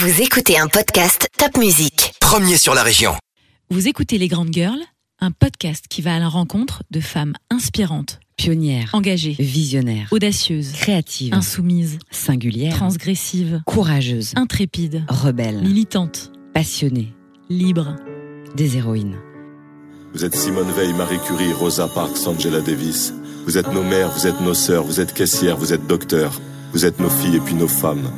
Vous écoutez un podcast Top Music. Premier sur la région. Vous écoutez Les Grandes Girls, un podcast qui va à la rencontre de femmes inspirantes, Pionnière, engagées, visionnaire, audacieuses, créative, insoumises, singulière, transgressives, courageuse, intrépides, rebelle, militantes, passionnée, libres. des héroïnes. Vous êtes Simone Veil, Marie Curie, Rosa Parks, Angela Davis. Vous êtes nos mères, vous êtes nos sœurs, vous êtes caissières, vous êtes docteurs. Vous êtes nos filles et puis nos femmes.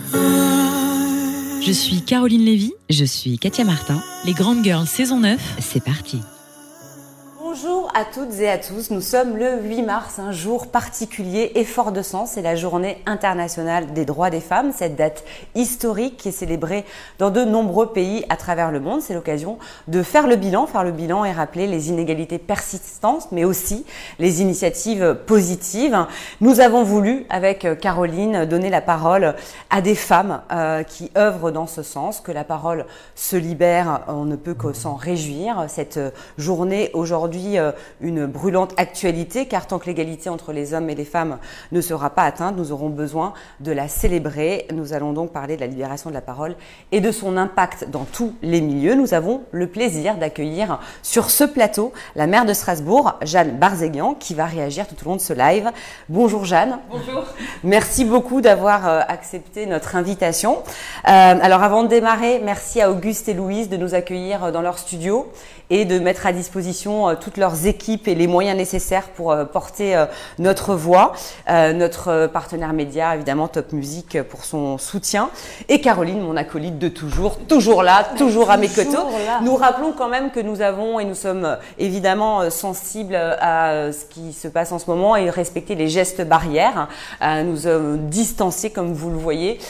Je suis Caroline Lévy, Je suis Katia Martin. Les Grandes Girls saison 9. C'est parti. Bonjour à toutes et à tous, nous sommes le 8 mars, un jour particulier et fort de sens, c'est la journée internationale des droits des femmes, cette date historique qui est célébrée dans de nombreux pays à travers le monde. C'est l'occasion de faire le bilan, faire le bilan et rappeler les inégalités persistantes, mais aussi les initiatives positives. Nous avons voulu, avec Caroline, donner la parole à des femmes euh, qui œuvrent dans ce sens, que la parole se libère, on ne peut que s'en réjouir. Cette journée aujourd'hui euh, une brûlante actualité, car tant que l'égalité entre les hommes et les femmes ne sera pas atteinte, nous aurons besoin de la célébrer. Nous allons donc parler de la libération de la parole et de son impact dans tous les milieux. Nous avons le plaisir d'accueillir sur ce plateau la maire de Strasbourg, Jeanne Barzéguian, qui va réagir tout au long de ce live. Bonjour Jeanne. Bonjour. Merci beaucoup d'avoir euh, accepté notre invitation. Euh, alors avant de démarrer, merci à Auguste et Louise de nous accueillir dans leur studio et de mettre à disposition euh, toutes leurs équipes et les moyens nécessaires pour euh, porter euh, notre voix. Euh, notre partenaire média, évidemment, Top Music pour son soutien. Et Caroline, mon acolyte de toujours, toujours là, toujours à mes côtés. Nous rappelons quand même que nous avons et nous sommes évidemment sensibles à ce qui se passe en ce moment et respecter les gestes barrières. Euh, nous sommes distancés comme vous le voyez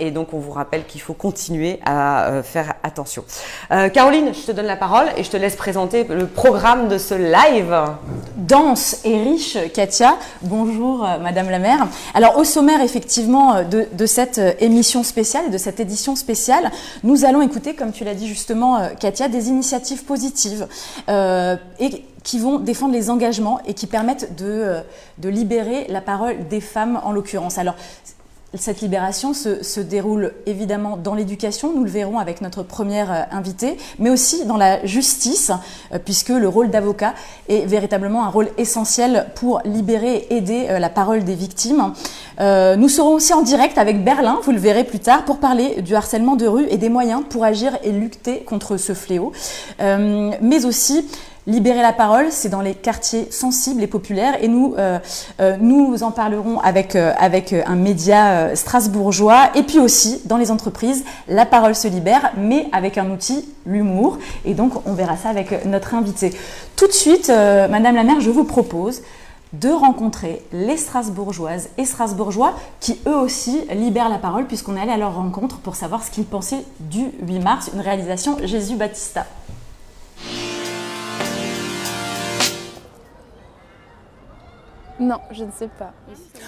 et donc on vous rappelle qu'il faut continuer à faire attention. Caroline, je te donne la parole et je te laisse présenter le programme de ce live. Dense et riche, Katia. Bonjour, euh, Madame la maire. Alors, au sommaire, effectivement, euh, de, cette euh, émission spéciale, de cette édition spéciale, nous allons écouter, comme tu l'as dit justement, Katia, des initiatives positives et qui vont défendre les engagements et qui permettent de, de libérer la parole des femmes, en l'occurrence. Alors, cette libération se, déroule évidemment dans l'éducation, nous le verrons avec notre première euh, invitée, mais aussi dans la justice, euh, puisque le rôle d'avocat est véritablement un rôle essentiel pour libérer et aider euh, la parole des victimes. Nous serons aussi en direct avec Berlin, vous le verrez plus tard, pour parler du harcèlement de rue et des moyens pour agir et lutter contre ce fléau, mais aussi Libérer la parole, c'est dans les quartiers sensibles et populaires et nous, euh, euh, nous en parlerons avec, euh, avec un média strasbourgeois et puis aussi dans les entreprises, la parole se libère mais avec un outil, l'humour et donc on verra ça avec notre invité. Tout de suite, Madame la maire, je vous propose de rencontrer les Strasbourgeoises et Strasbourgeois qui eux aussi libèrent la parole puisqu'on est allé à leur rencontre pour savoir ce qu'ils pensaient du 8 mars, une réalisation Jésus Baptista. Non, je ne sais pas.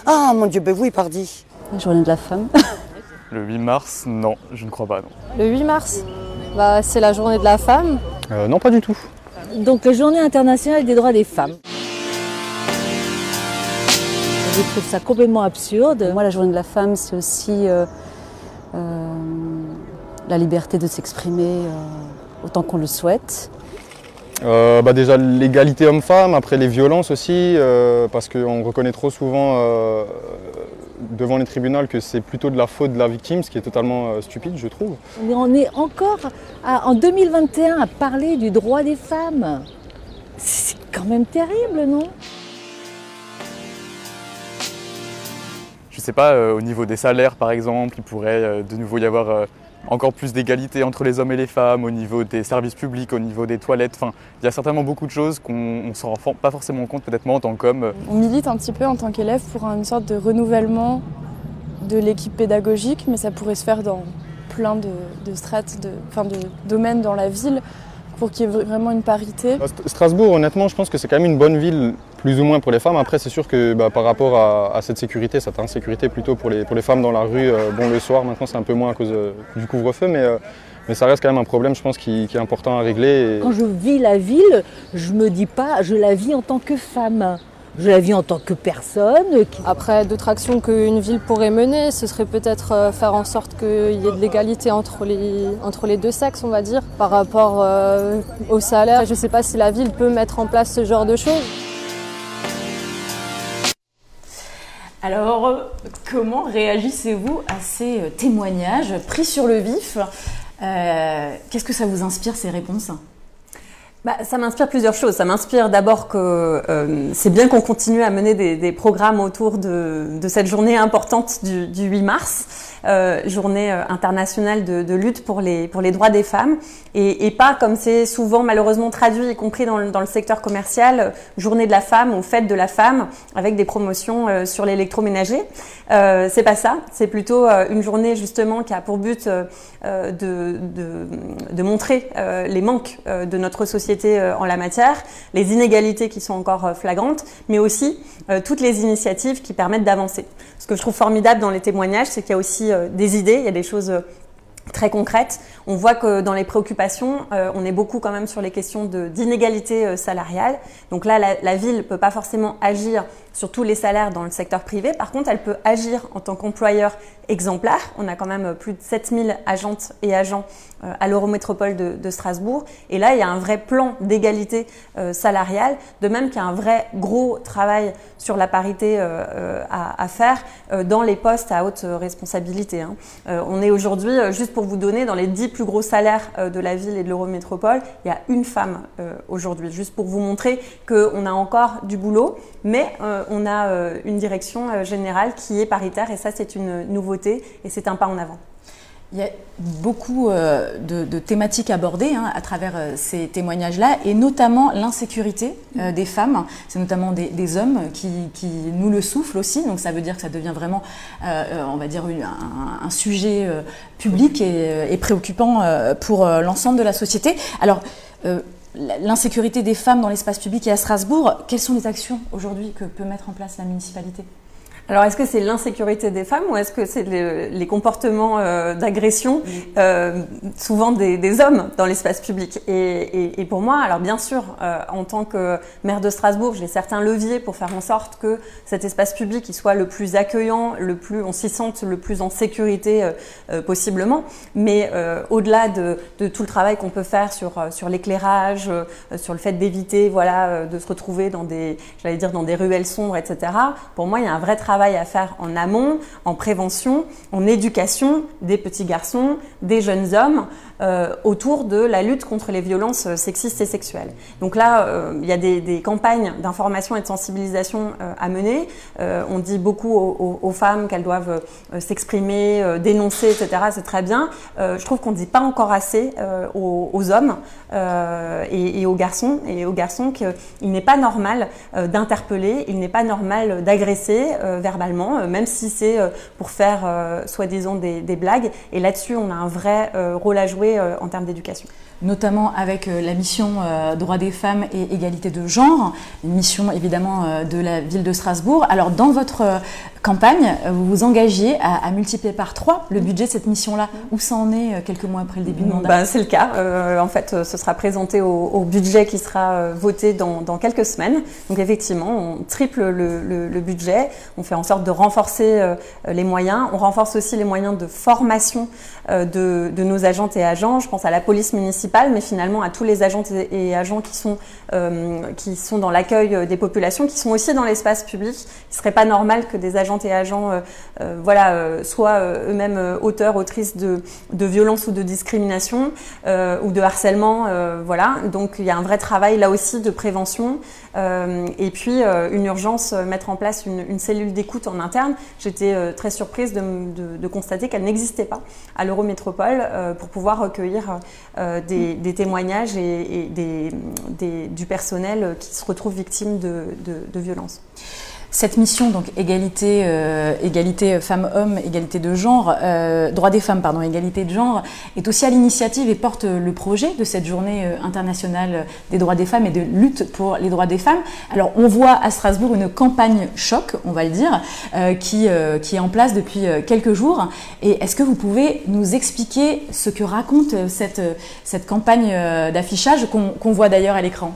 Ah mon Dieu, ben oui, pardi. La journée de la femme. Le 8 mars, non, je ne crois pas, non. Le 8 mars, bah, c'est la journée de la femme. Euh, non, pas du tout. Donc la journée internationale des droits des femmes. Je trouve ça complètement absurde. Moi, la journée de la femme, c'est aussi euh, euh, la liberté de s'exprimer euh, autant qu'on le souhaite. Euh, bah déjà l'égalité homme-femme, après les violences aussi, euh, parce qu'on reconnaît trop souvent euh, devant les tribunaux que c'est plutôt de la faute de la victime, ce qui est totalement euh, stupide, je trouve. On est- On est encore à- en 2021 à parler du droit des femmes. C'est quand même terrible, non? Je sais pas, euh, au niveau des salaires par exemple, il pourrait euh, de nouveau y avoir euh, encore plus d'égalité entre les hommes et les femmes, au niveau des services publics, au niveau des toilettes. Enfin, il y a certainement beaucoup de choses qu'on ne s'en rend pas forcément compte, peut-être moi en tant qu'homme. On milite un petit peu en tant qu'élève pour une sorte de renouvellement de l'équipe pédagogique, mais ça pourrait se faire dans plein de, de strates, de, enfin de domaines dans la ville, pour qu'il y ait vraiment une parité. Bah, St- Strasbourg, honnêtement, je pense que c'est quand même une bonne ville, plus ou moins pour les femmes. Après, c'est sûr que bah, par rapport à, à cette sécurité, cette insécurité plutôt pour les, pour les femmes dans la rue, euh, bon, le soir, maintenant, c'est un peu moins à cause euh, du couvre-feu, mais, euh, mais ça reste quand même un problème, je pense, qui, qui est important à régler. et- Quand je vis la ville, je me dis pas, je la vis en tant que femme. Je la vis en tant que personne. Après, d'autres actions qu'une ville pourrait mener, ce serait peut-être faire en sorte qu'il y ait de l'égalité entre les, entre les deux sexes, on va dire, par rapport euh, au salaire. Je ne sais pas si la ville peut mettre en place ce genre de choses. Alors, comment réagissez-vous à ces euh, témoignages pris sur le vif? Euh, Qu'est-ce que ça vous inspire ces réponses? Bah, ça m'inspire plusieurs choses. Ça m'inspire d'abord que euh, c'est bien qu'on continue à mener des, des programmes autour de, de, cette journée importante du, du 8 mars, euh, journée euh, internationale de, de, lutte pour les, pour les droits des femmes, et, et pas comme c'est souvent malheureusement traduit, y compris dans le, dans le, secteur commercial, journée de la femme ou fête de la femme, avec des promotions euh, sur l'électroménager. Euh, c'est pas ça. C'est plutôt une journée justement qui a pour but de, de, de, montrer les manques de notre société en la matière, les inégalités qui sont encore flagrantes, mais aussi toutes les initiatives qui permettent d'avancer. Ce que je trouve formidable dans les témoignages, c'est qu'il y a aussi des idées, il y a des choses très concrètes. On voit que dans les préoccupations, euh, on est beaucoup quand même sur les questions d'inégalité euh, salariale. Donc là, la, ville ne peut pas forcément agir sur tous les salaires dans le secteur privé. Par contre, elle peut agir en tant qu'employeur exemplaire. On a quand même plus de 7000 agentes et agents euh, à l'Eurométropole de, Strasbourg. Et là, il y a un vrai plan d'égalité euh, salariale, de même qu'il y a un vrai gros travail sur la parité euh, à, à, faire dans les postes à haute responsabilité. Hein. on est aujourd'hui, juste pour vous donner, dans les 10 plus gros salaires de la ville et de l'Eurométropole, il y a une femme aujourd'hui, juste pour vous montrer qu'on a encore du boulot, mais on a une direction générale qui est paritaire et ça, c'est une nouveauté et c'est un pas en avant. Il y a beaucoup euh, de, de, thématiques abordées hein, à travers euh, ces témoignages-là, et notamment l'insécurité euh, des femmes. C'est notamment des, des hommes qui, qui, nous le soufflent aussi, donc ça veut dire que ça devient vraiment, on va dire, une, un, un, sujet public et, et préoccupant pour l'ensemble de la société. Alors, l'insécurité des femmes dans l'espace public et à Strasbourg, quelles sont les actions aujourd'hui que peut mettre en place la municipalité? Alors, est-ce que c'est l'insécurité des femmes ou est-ce que c'est les, les, comportements euh, d'agression, euh, souvent des, des, hommes dans l'espace public et, et, et, pour moi, alors bien sûr, euh, en tant que maire de Strasbourg, j'ai certains leviers pour faire en sorte que cet espace public il soit le plus accueillant, le plus, on s'y sente le plus en sécurité possiblement. Mais au-delà de, de, tout le travail qu'on peut faire sur sur l'éclairage, sur le fait d'éviter, voilà, de se retrouver dans des, j'allais dire, dans des ruelles sombres, etc. Pour moi, il y a un vrai travail travail à faire en amont, en prévention, en éducation des petits garçons, des jeunes hommes, euh, autour de la lutte contre les violences sexistes et sexuelles. Donc là, euh, il y a des, des campagnes d'information et de sensibilisation euh, à mener. Euh, on dit beaucoup aux, aux, femmes qu'elles doivent euh, s'exprimer, euh, dénoncer, etc. C'est très bien. je trouve qu'on ne dit pas encore assez aux, aux, hommes et, et, aux garçons et aux garçons qu'il n'est pas normal d'interpeller, il n'est pas normal d'agresser verbalement, euh, même si c'est euh, pour faire euh, soi-disant des, blagues. Et là-dessus, on a un vrai rôle à jouer en termes d'éducation notamment avec la mission droit des femmes et égalité de genre, une mission évidemment de la ville de Strasbourg. Alors dans votre campagne, vous vous engagiez à, à multiplier par trois le budget de cette mission-là. Où ça en est quelques mois après le début du mandat ben, C'est le cas. Euh, en fait, ce sera présenté au, au budget qui sera voté dans, dans, quelques semaines. Donc effectivement, on triple le, le, le, budget. On fait en sorte de renforcer euh, les moyens. On renforce aussi les moyens de formation euh, de, de, nos agentes et agents. Je pense à la police municipale, mais finalement à tous les agentes et, agents qui sont, euh, qui sont dans l'accueil des populations, qui sont aussi dans l'espace public. Il ne serait pas normal que des agentes et agents euh, voilà, soient eux-mêmes auteurs, autrices de, de violences ou de discrimination ou de harcèlement. voilà. Donc il y a un vrai travail là aussi de prévention. et puis une urgence, mettre en place une, une cellule d'écoute en interne. J'étais euh, très surprise de, de, de constater qu'elle n'existait pas à l'Eurométropole euh, pour pouvoir recueillir euh, des, des, témoignages et, et des, des, du personnel qui se retrouve victime de, de violences. Cette mission, donc égalité, euh, égalité femmes-hommes, égalité de genre, euh, droit des femmes, pardon, égalité de genre, est aussi à l'initiative et porte le projet de cette journée euh, internationale des droits des femmes et de lutte pour les droits des femmes. Alors, on voit à Strasbourg une campagne choc, on va le dire, qui, est en place depuis quelques jours. Et est-ce que vous pouvez nous expliquer ce que raconte cette, campagne d'affichage qu'on qu voit d'ailleurs à l'écran?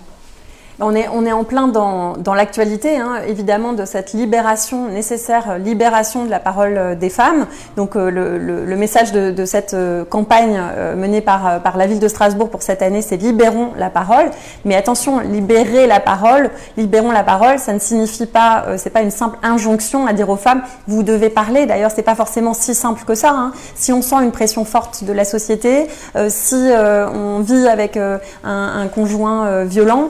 On est, on est en plein dans, dans l'actualité, hein, évidemment, de cette libération nécessaire, libération de la parole des femmes. Donc le, le, le, message de, cette campagne menée par, par la ville de Strasbourg pour cette année, c'est libérons la parole. Mais attention, libérer la parole, libérons la parole, ça ne signifie pas, c'est pas une simple injonction à dire aux femmes, vous devez parler. D'ailleurs, c'est pas forcément si simple que ça. Hein. Si on sent une pression forte de la société, euh, si euh, on vit avec euh, un, conjoint violent,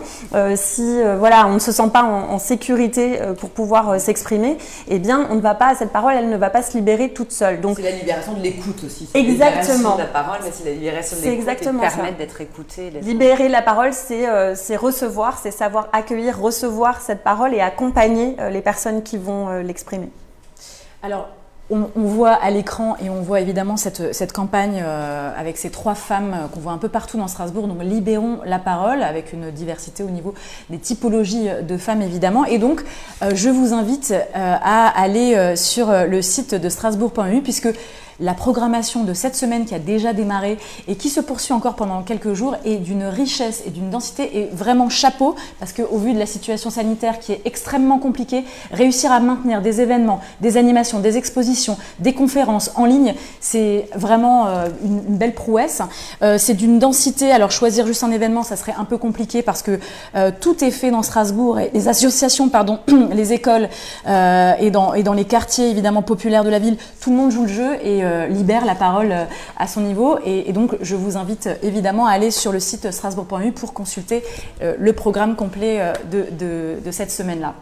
si voilà, on ne se sent pas en, en sécurité pour pouvoir s'exprimer, eh bien, on ne va pas, cette parole, elle ne va pas se libérer toute seule. Donc, c'est la libération de l'écoute aussi. Exactement. La, la parole, mais c'est la libération de l'écoute permettre d'être écouté. Libérer la parole, c'est recevoir, c'est savoir accueillir, recevoir cette parole et accompagner les personnes qui vont l'exprimer. Alors, on, voit à l'écran et on voit évidemment cette, cette campagne euh, avec ces trois femmes euh, qu'on voit un peu partout dans Strasbourg. Donc libérons la parole avec une diversité au niveau des typologies de femmes évidemment. Et donc euh, je vous invite à aller sur le site de strasbourg.eu puisque la programmation de cette semaine qui a déjà démarré et qui se poursuit encore pendant quelques jours est d'une richesse et d'une densité et vraiment chapeau parce qu'au vu de la situation sanitaire qui est extrêmement compliquée, réussir à maintenir des événements, des animations, des expositions, des conférences en ligne, c'est vraiment euh, une, belle prouesse. Euh, c'est d'une densité, alors choisir juste un événement, ça serait un peu compliqué parce que euh, tout est fait dans Strasbourg les associations, pardon, les écoles et, dans, et dans les quartiers évidemment populaires de la ville, tout le monde joue le jeu et libère la parole euh, à son niveau. Et, donc, je vous invite évidemment à aller sur le site strasbourg.eu pour consulter le programme complet de, cette semaine-là.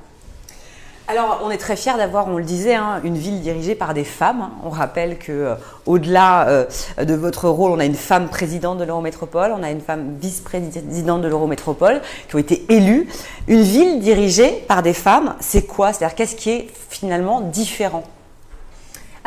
Alors, on est très fiers d'avoir, on le disait, hein, une ville dirigée par des femmes. On rappelle que, euh, au-delà euh, de votre rôle, on a une femme présidente de l'Eurométropole, on a une femme vice-présidente de l'Eurométropole qui ont été élues. Une ville dirigée par des femmes, c'est quoi? C'est-à-dire, qu'est-ce qui est finalement différent?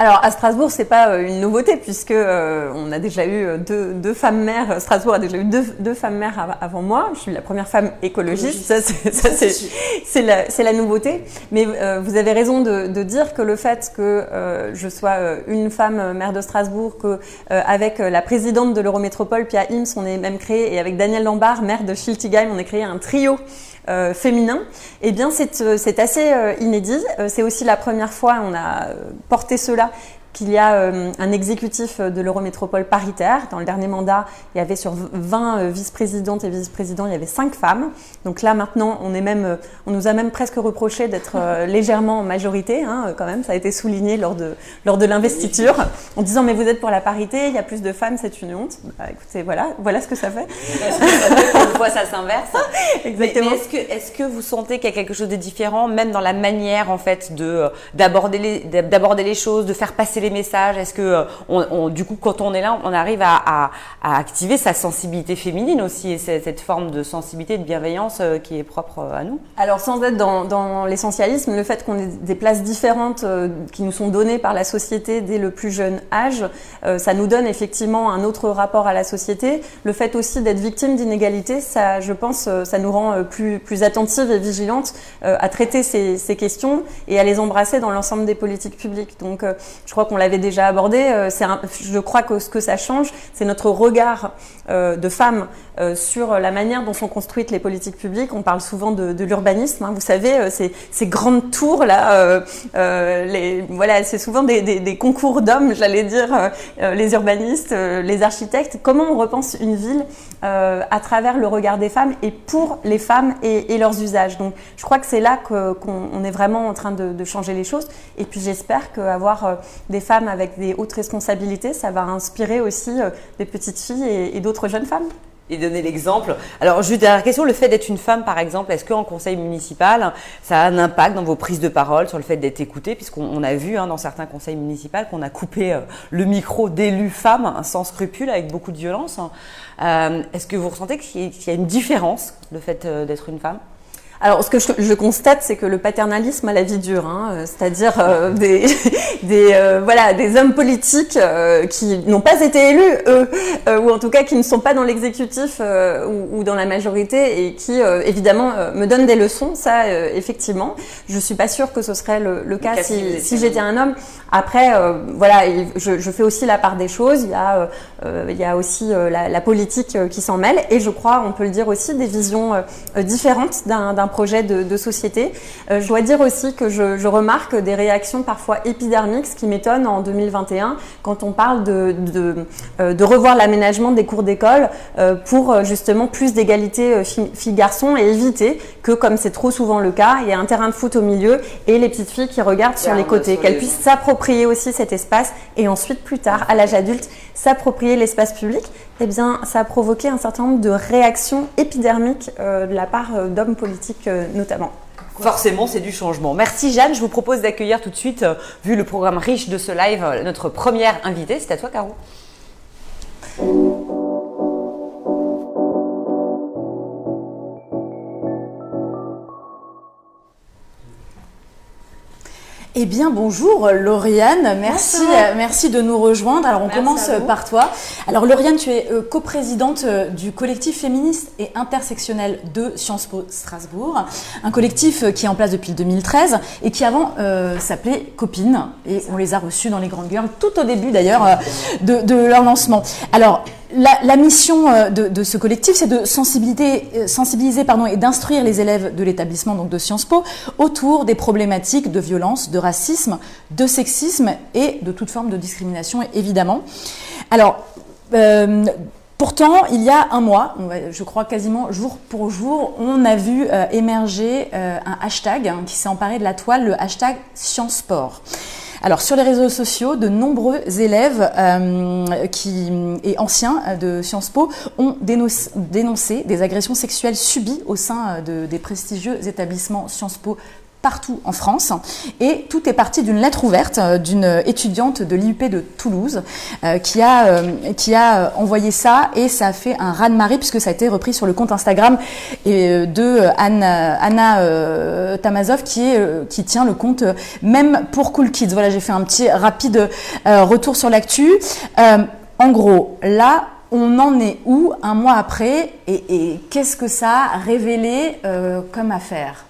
Alors à Strasbourg, c'est pas euh, une nouveauté puisque euh, on a déjà eu euh, deux, deux, femmes mères. Strasbourg a déjà eu deux, deux femmes mères avant moi. Je suis la première femme écologiste. Ça, c'est la, la, nouveauté. Mais euh, vous avez raison de, de, dire que le fait que euh, je sois une femme maire de Strasbourg, que avec la présidente de l'Eurométropole, Pia Ims, on est même créé, et avec Daniel Lombard, maire de Schiltigheim, on a créé un trio euh, féminin, eh bien c'est assez euh, inédit. c'est aussi la première fois on a porté cela qu'il y a euh, un exécutif de l'Eurométropole paritaire. Dans le dernier mandat, il y avait sur 20 euh, vice-présidentes et vice-présidents, il y avait 5 femmes. Donc là, maintenant, on, est même, euh, on nous a même presque reproché d'être légèrement en majorité, hein, quand même. Ça a été souligné lors de, lors de l'investiture, en disant Mais vous êtes pour la parité, il y a plus de femmes, c'est une honte. Bah, écoutez, voilà, voilà ce que ça fait. Une fois, ça s'inverse. Exactement. Est-ce que, est que vous sentez qu'il y a quelque chose de différent, même dans la manière, en fait, d'aborder les, d'aborder les choses, de faire passer les messages Est-ce que, euh, du coup, quand on est là, on arrive à, activer sa sensibilité féminine aussi et cette, forme de sensibilité, de bienveillance euh, qui est propre euh, à nous Alors, sans être dans, dans l'essentialisme, le fait qu'on ait des places différentes qui nous sont données par la société dès le plus jeune âge, ça nous donne effectivement un autre rapport à la société. Le fait aussi d'être victime d'inégalités, ça, je pense, ça nous rend plus, plus attentives et vigilantes à traiter ces, ces questions et à les embrasser dans l'ensemble des politiques publiques. Donc, je crois qu'on l'avait déjà abordé. Euh, je crois que ce que ça change, c'est notre regard euh, de femmes euh, sur la manière dont sont construites les politiques publiques. On parle souvent de, l'urbanisme. Hein. Vous savez, ces, grandes tours là, voilà, c'est souvent des, concours d'hommes, j'allais dire, les urbanistes, les architectes. Comment on repense une ville à travers le regard des femmes et pour les femmes et, et leurs usages? Donc, je crois que c'est là qu'on est vraiment en train de, de, changer les choses. Et puis, j'espère qu'avoir des femmes avec des hautes responsabilités, ça va inspirer aussi des petites filles et, d'autres jeunes femmes et donner l'exemple. Alors, juste dernière question, le fait d'être une femme, par exemple, est-ce qu'en conseil municipal, ça a un impact dans vos prises de parole sur le fait d'être écoutée? Puisqu'on a vu hein, dans certains conseils municipaux qu'on a coupé euh, le micro d'élus femmes sans scrupule, avec beaucoup de violence. Euh, est-ce que vous ressentez qu'il y, a une différence, le fait euh, d'être une femme? Alors, ce que je, je constate, c'est que le paternalisme a la vie dure, hein, euh, c'est-à-dire euh, des, des, euh, voilà, des hommes politiques euh, qui n'ont pas été élus, eux, euh, ou en tout cas qui ne sont pas dans l'exécutif euh, ou, ou dans la majorité et qui, euh, évidemment, euh, me donnent des leçons. Ça, euh, effectivement, je suis pas sûre que ce serait le, le cas cas si si, j'étais un homme. Après, euh, voilà, il- je, je fais aussi la part des choses. Il y a, il y a aussi euh, la, la politique qui s'en mêle, et je crois, on peut le dire aussi, des visions différentes d'un projet de, de société. Euh, je dois dire aussi que je, je remarque des réactions parfois épidermiques, ce qui m'étonne en 2021 quand on parle de, de, euh, de revoir l'aménagement des cours d'école euh, pour justement plus d'égalité fi- filles-garçons et éviter que, comme c'est trop souvent le cas, il y a un terrain de foot au milieu et les petites filles qui regardent sur les côtés, qu'elles les- puissent s'approprier aussi cet espace et ensuite plus tard, à l'âge adulte, s'approprier l'espace public. Eh bien, ça a provoqué un certain nombre de réactions épidermiques de la part d'hommes politiques euh, notamment. Forcément, c'est du changement. Merci Jeanne. Je vous propose d'accueillir tout de suite, euh, vu le programme riche de ce live, euh, notre première invitée. C'est à toi, Caro. Eh bien, bonjour Lauriane, merci, Bonjour. euh, merci de nous rejoindre. Alors, on Merci commence par toi. Alors, Lauriane, tu es euh, coprésidente euh, du collectif féministe et intersectionnel de Sciences Po Strasbourg, un collectif qui est en place depuis le 2013 et qui avant euh, s'appelait Copines. Et on les a reçus dans les Grandes Girls tout au début d'ailleurs de, de leur lancement. Alors, la, mission euh, de, ce collectif, c'est de sensibiliser, euh, et d'instruire les élèves de l'établissement de Sciences Po autour des problématiques de violence, de racisme, de sexisme et de toute forme de discrimination, évidemment. Alors, euh, Pourtant, il y a un mois, je crois quasiment jour pour jour, on a vu émerger un hashtag hein, qui s'est emparé de la toile, le hashtag Sciences Sport. Alors sur les réseaux sociaux, de nombreux élèves euh, et anciens euh, de Sciences Po ont dénoncé, dénoncé des agressions sexuelles subies au sein euh, de- des prestigieux établissements Sciences Po partout en France. Et tout est parti d'une lettre ouverte euh, d'une étudiante de l'IUP de Toulouse euh, qui a, euh, qui a euh, envoyé ça et ça a fait un raz-de-marée puisque ça a été repris sur le compte Instagram et, euh, de euh, Anna, Tamazov qui, est, qui tient le compte même pour Cool Kids. Voilà, j'ai fait un petit rapide retour sur l'actu. En gros, là, on en est où un mois après et, et qu'est-ce que ça a révélé comme affaire?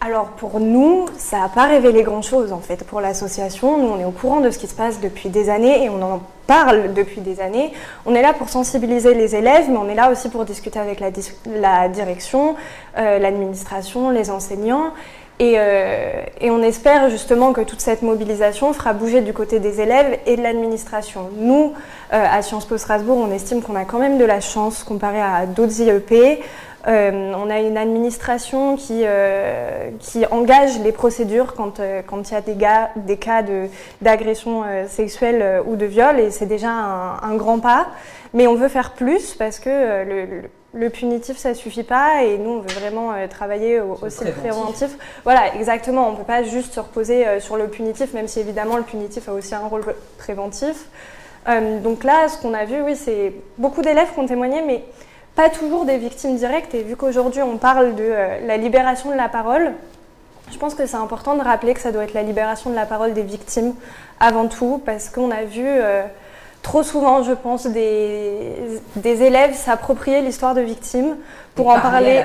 Alors pour nous, ça n'a pas révélé grand-chose en fait pour l'association. Nous, on est au courant de ce qui se passe depuis des années et on en parle depuis des années. On est là pour sensibiliser les élèves, mais on est là aussi pour discuter avec la, direction, euh, l'administration, les enseignants. Et, euh, et on espère justement que toute cette mobilisation fera bouger du côté des élèves et de l'administration. Nous, euh, à Sciences Po Strasbourg, on estime qu'on a quand même de la chance comparé à d'autres IEP. Euh, on a une administration qui, euh, qui engage les procédures quand euh, quand il y a des, gars, des cas de- d'agression sexuelle ou de viol, et c'est déjà un, un grand pas. Mais on veut faire plus parce que le, le- le punitif, ça suffit pas, et nous, on veut vraiment travailler au- aussi le préventif. Voilà, exactement. On peut pas juste se reposer sur le punitif, même si évidemment le punitif a aussi un rôle préventif. Donc là, ce qu'on a vu, oui, c'est beaucoup d'élèves qui ont témoigné, mais toujours des victimes directes. Et vu qu'aujourd'hui on parle de euh, la libération de la parole, je pense que c'est important de rappeler que ça doit être la libération de la parole des victimes avant tout, parce qu'on a vu euh, trop souvent, je pense, des, des élèves s'approprier l'histoire de victimes pour en parler.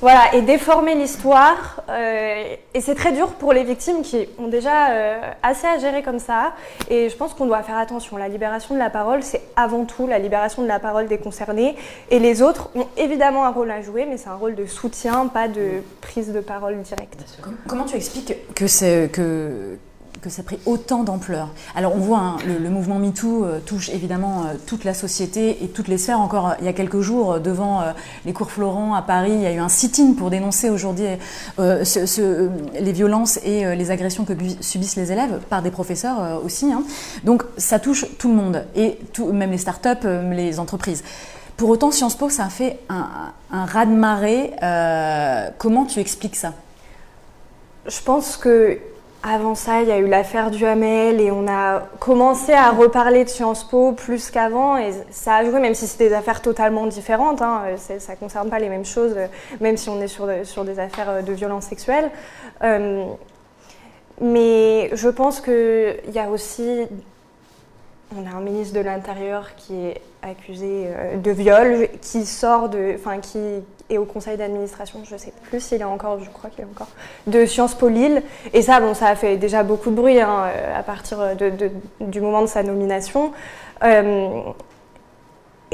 Voilà, et déformer l'histoire. euh, et c'est très dur pour les victimes qui ont déjà euh, assez à gérer comme ça. Et je pense qu'on doit faire attention. La libération de la parole, c'est avant tout la libération de la parole des concernés. Et les autres ont évidemment un rôle à jouer, mais c'est un rôle de soutien, pas de prise de parole directe. Comment tu expliques que, c'est- que, que ça a pris autant d'ampleur Alors on voit hein, le, mouvement MeToo euh, touche évidemment euh, toute la société et toutes les sphères. Encore euh, il y a quelques jours, devant les cours Florent à Paris, il y a eu un sit-in pour dénoncer aujourd'hui les violences et les agressions que subissent les élèves par des professeurs aussi. hein. Donc ça touche tout le monde et même les startups, les entreprises. Pour autant, Sciences Po, ça a fait un, un raz-de-marée. Comment tu expliques ça? Je pense que avant ça, il y a eu l'affaire du Hamel et on a commencé à reparler de Sciences Po plus qu'avant et ça a joué, même si c'est des affaires totalement différentes, hein, ça ne concerne pas les mêmes choses, même si on est sur, sur des affaires de violence sexuelle. Euh, mais je pense qu'il y a aussi on a un ministre de l'Intérieur qui est accusé euh, de viol, qui sort de, enfin qui est au conseil d'administration, je ne sais plus s'il est encore, je crois qu'il est encore, de Sciences Po Lille. Et ça, bon, ça a fait déjà beaucoup de bruit hein, à partir du moment de sa nomination. Euh,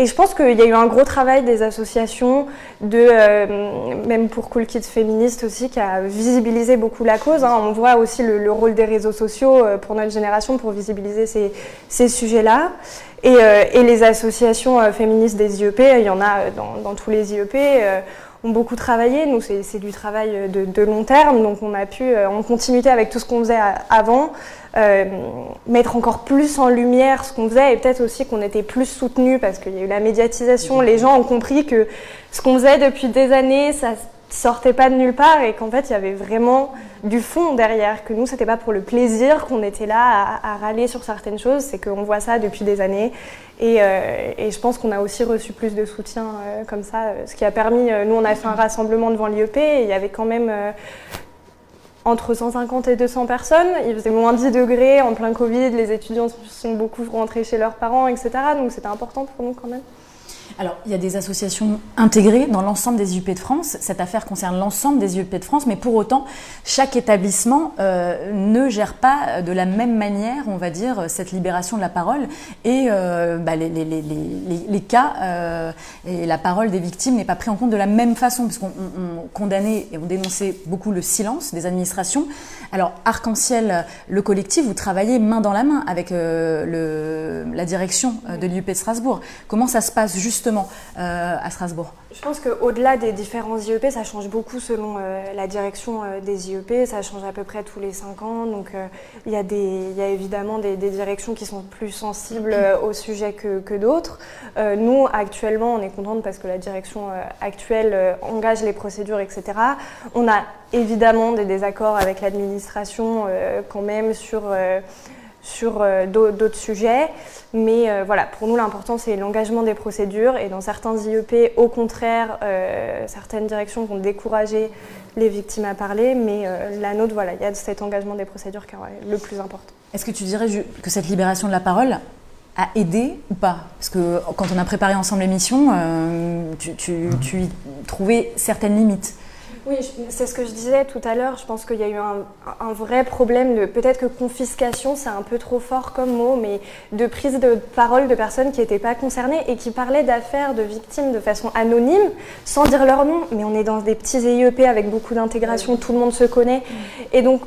et je pense qu'il y a eu un gros travail des associations, de, euh, même pour Cool Kids Féministes aussi, qui a visibilisé beaucoup la cause. Hein. On voit aussi le, rôle des réseaux sociaux euh, pour notre génération pour visibiliser ces, ces sujets-là. Et, euh, les associations féministes des IEP, il y en a dans, dans tous les IEP ont beaucoup travaillé. Nous, c'est du travail de, long terme, donc on a pu, en continuité avec tout ce qu'on faisait avant, euh, mettre encore plus en lumière ce qu'on faisait et peut-être aussi qu'on était plus soutenu parce qu'il y a eu la médiatisation. Les gens ont compris que ce qu'on faisait depuis des années, ça sortait pas de nulle part et qu'en fait il y avait vraiment du fond derrière, que nous c'était pas pour le plaisir qu'on était là à, râler sur certaines choses, c'est qu'on voit ça depuis des années et, euh, et je pense qu'on a aussi reçu plus de soutien euh, comme ça, ce qui a permis, nous on a fait un rassemblement devant l'IEP et il y avait quand même entre 150 et 200 personnes. Il faisait moins 10 degrés en plein Covid, les étudiants sont beaucoup rentrés chez leurs parents, etc. Donc c'était important pour nous quand même. Alors, il y a des associations intégrées dans l'ensemble des IUP de France. Cette affaire concerne l'ensemble des IUP de France, mais pour autant, chaque établissement euh, ne gère pas de la même manière, on va dire, cette libération de la parole et euh, bah, les, cas euh, et la parole des victimes n'est pas pris en compte de la même façon, puisqu'on condamnait et on dénonçait beaucoup le silence des administrations. Alors, Arc-en-Ciel, le collectif, vous travaillez main dans la main avec la direction de l'IUP de Strasbourg. Comment ça se passe justement euh, à Strasbourg Je pense qu'au-delà des différents IEP, ça change beaucoup selon euh, la direction euh, des IEP. Ça change à peu près tous les 5 ans. Donc il y, a évidemment des, directions qui sont plus sensibles au sujet que, d'autres. nous, actuellement, on est contente parce que la direction actuelle engage les procédures, etc. On a évidemment des désaccords avec l'administration quand même sur sur euh, d'autres sujets. Mais euh, voilà, pour nous, l'important, c'est l'engagement des procédures. Et dans certains IEP, au contraire, euh, certaines directions vont décourager les victimes à parler. Mais la nôtre, voilà, il y a cet engagement des procédures qui est le plus important. Est-ce que tu dirais que cette libération de la parole a aidé ou pas? Parce que quand on a préparé ensemble l'émission, tu, tu, tu y trouvais certaines limites. Oui, c'est ce que je disais tout à l'heure. Je pense qu'il y a eu un, vrai problème de peut-être que confiscation, c'est un peu trop fort comme mot, mais de prise de parole de personnes qui n'étaient pas concernées et qui parlaient d'affaires de victimes de façon anonyme, sans dire leur nom. Mais on est dans des petits IEP avec beaucoup d'intégration, tout le monde se connaît. Et donc,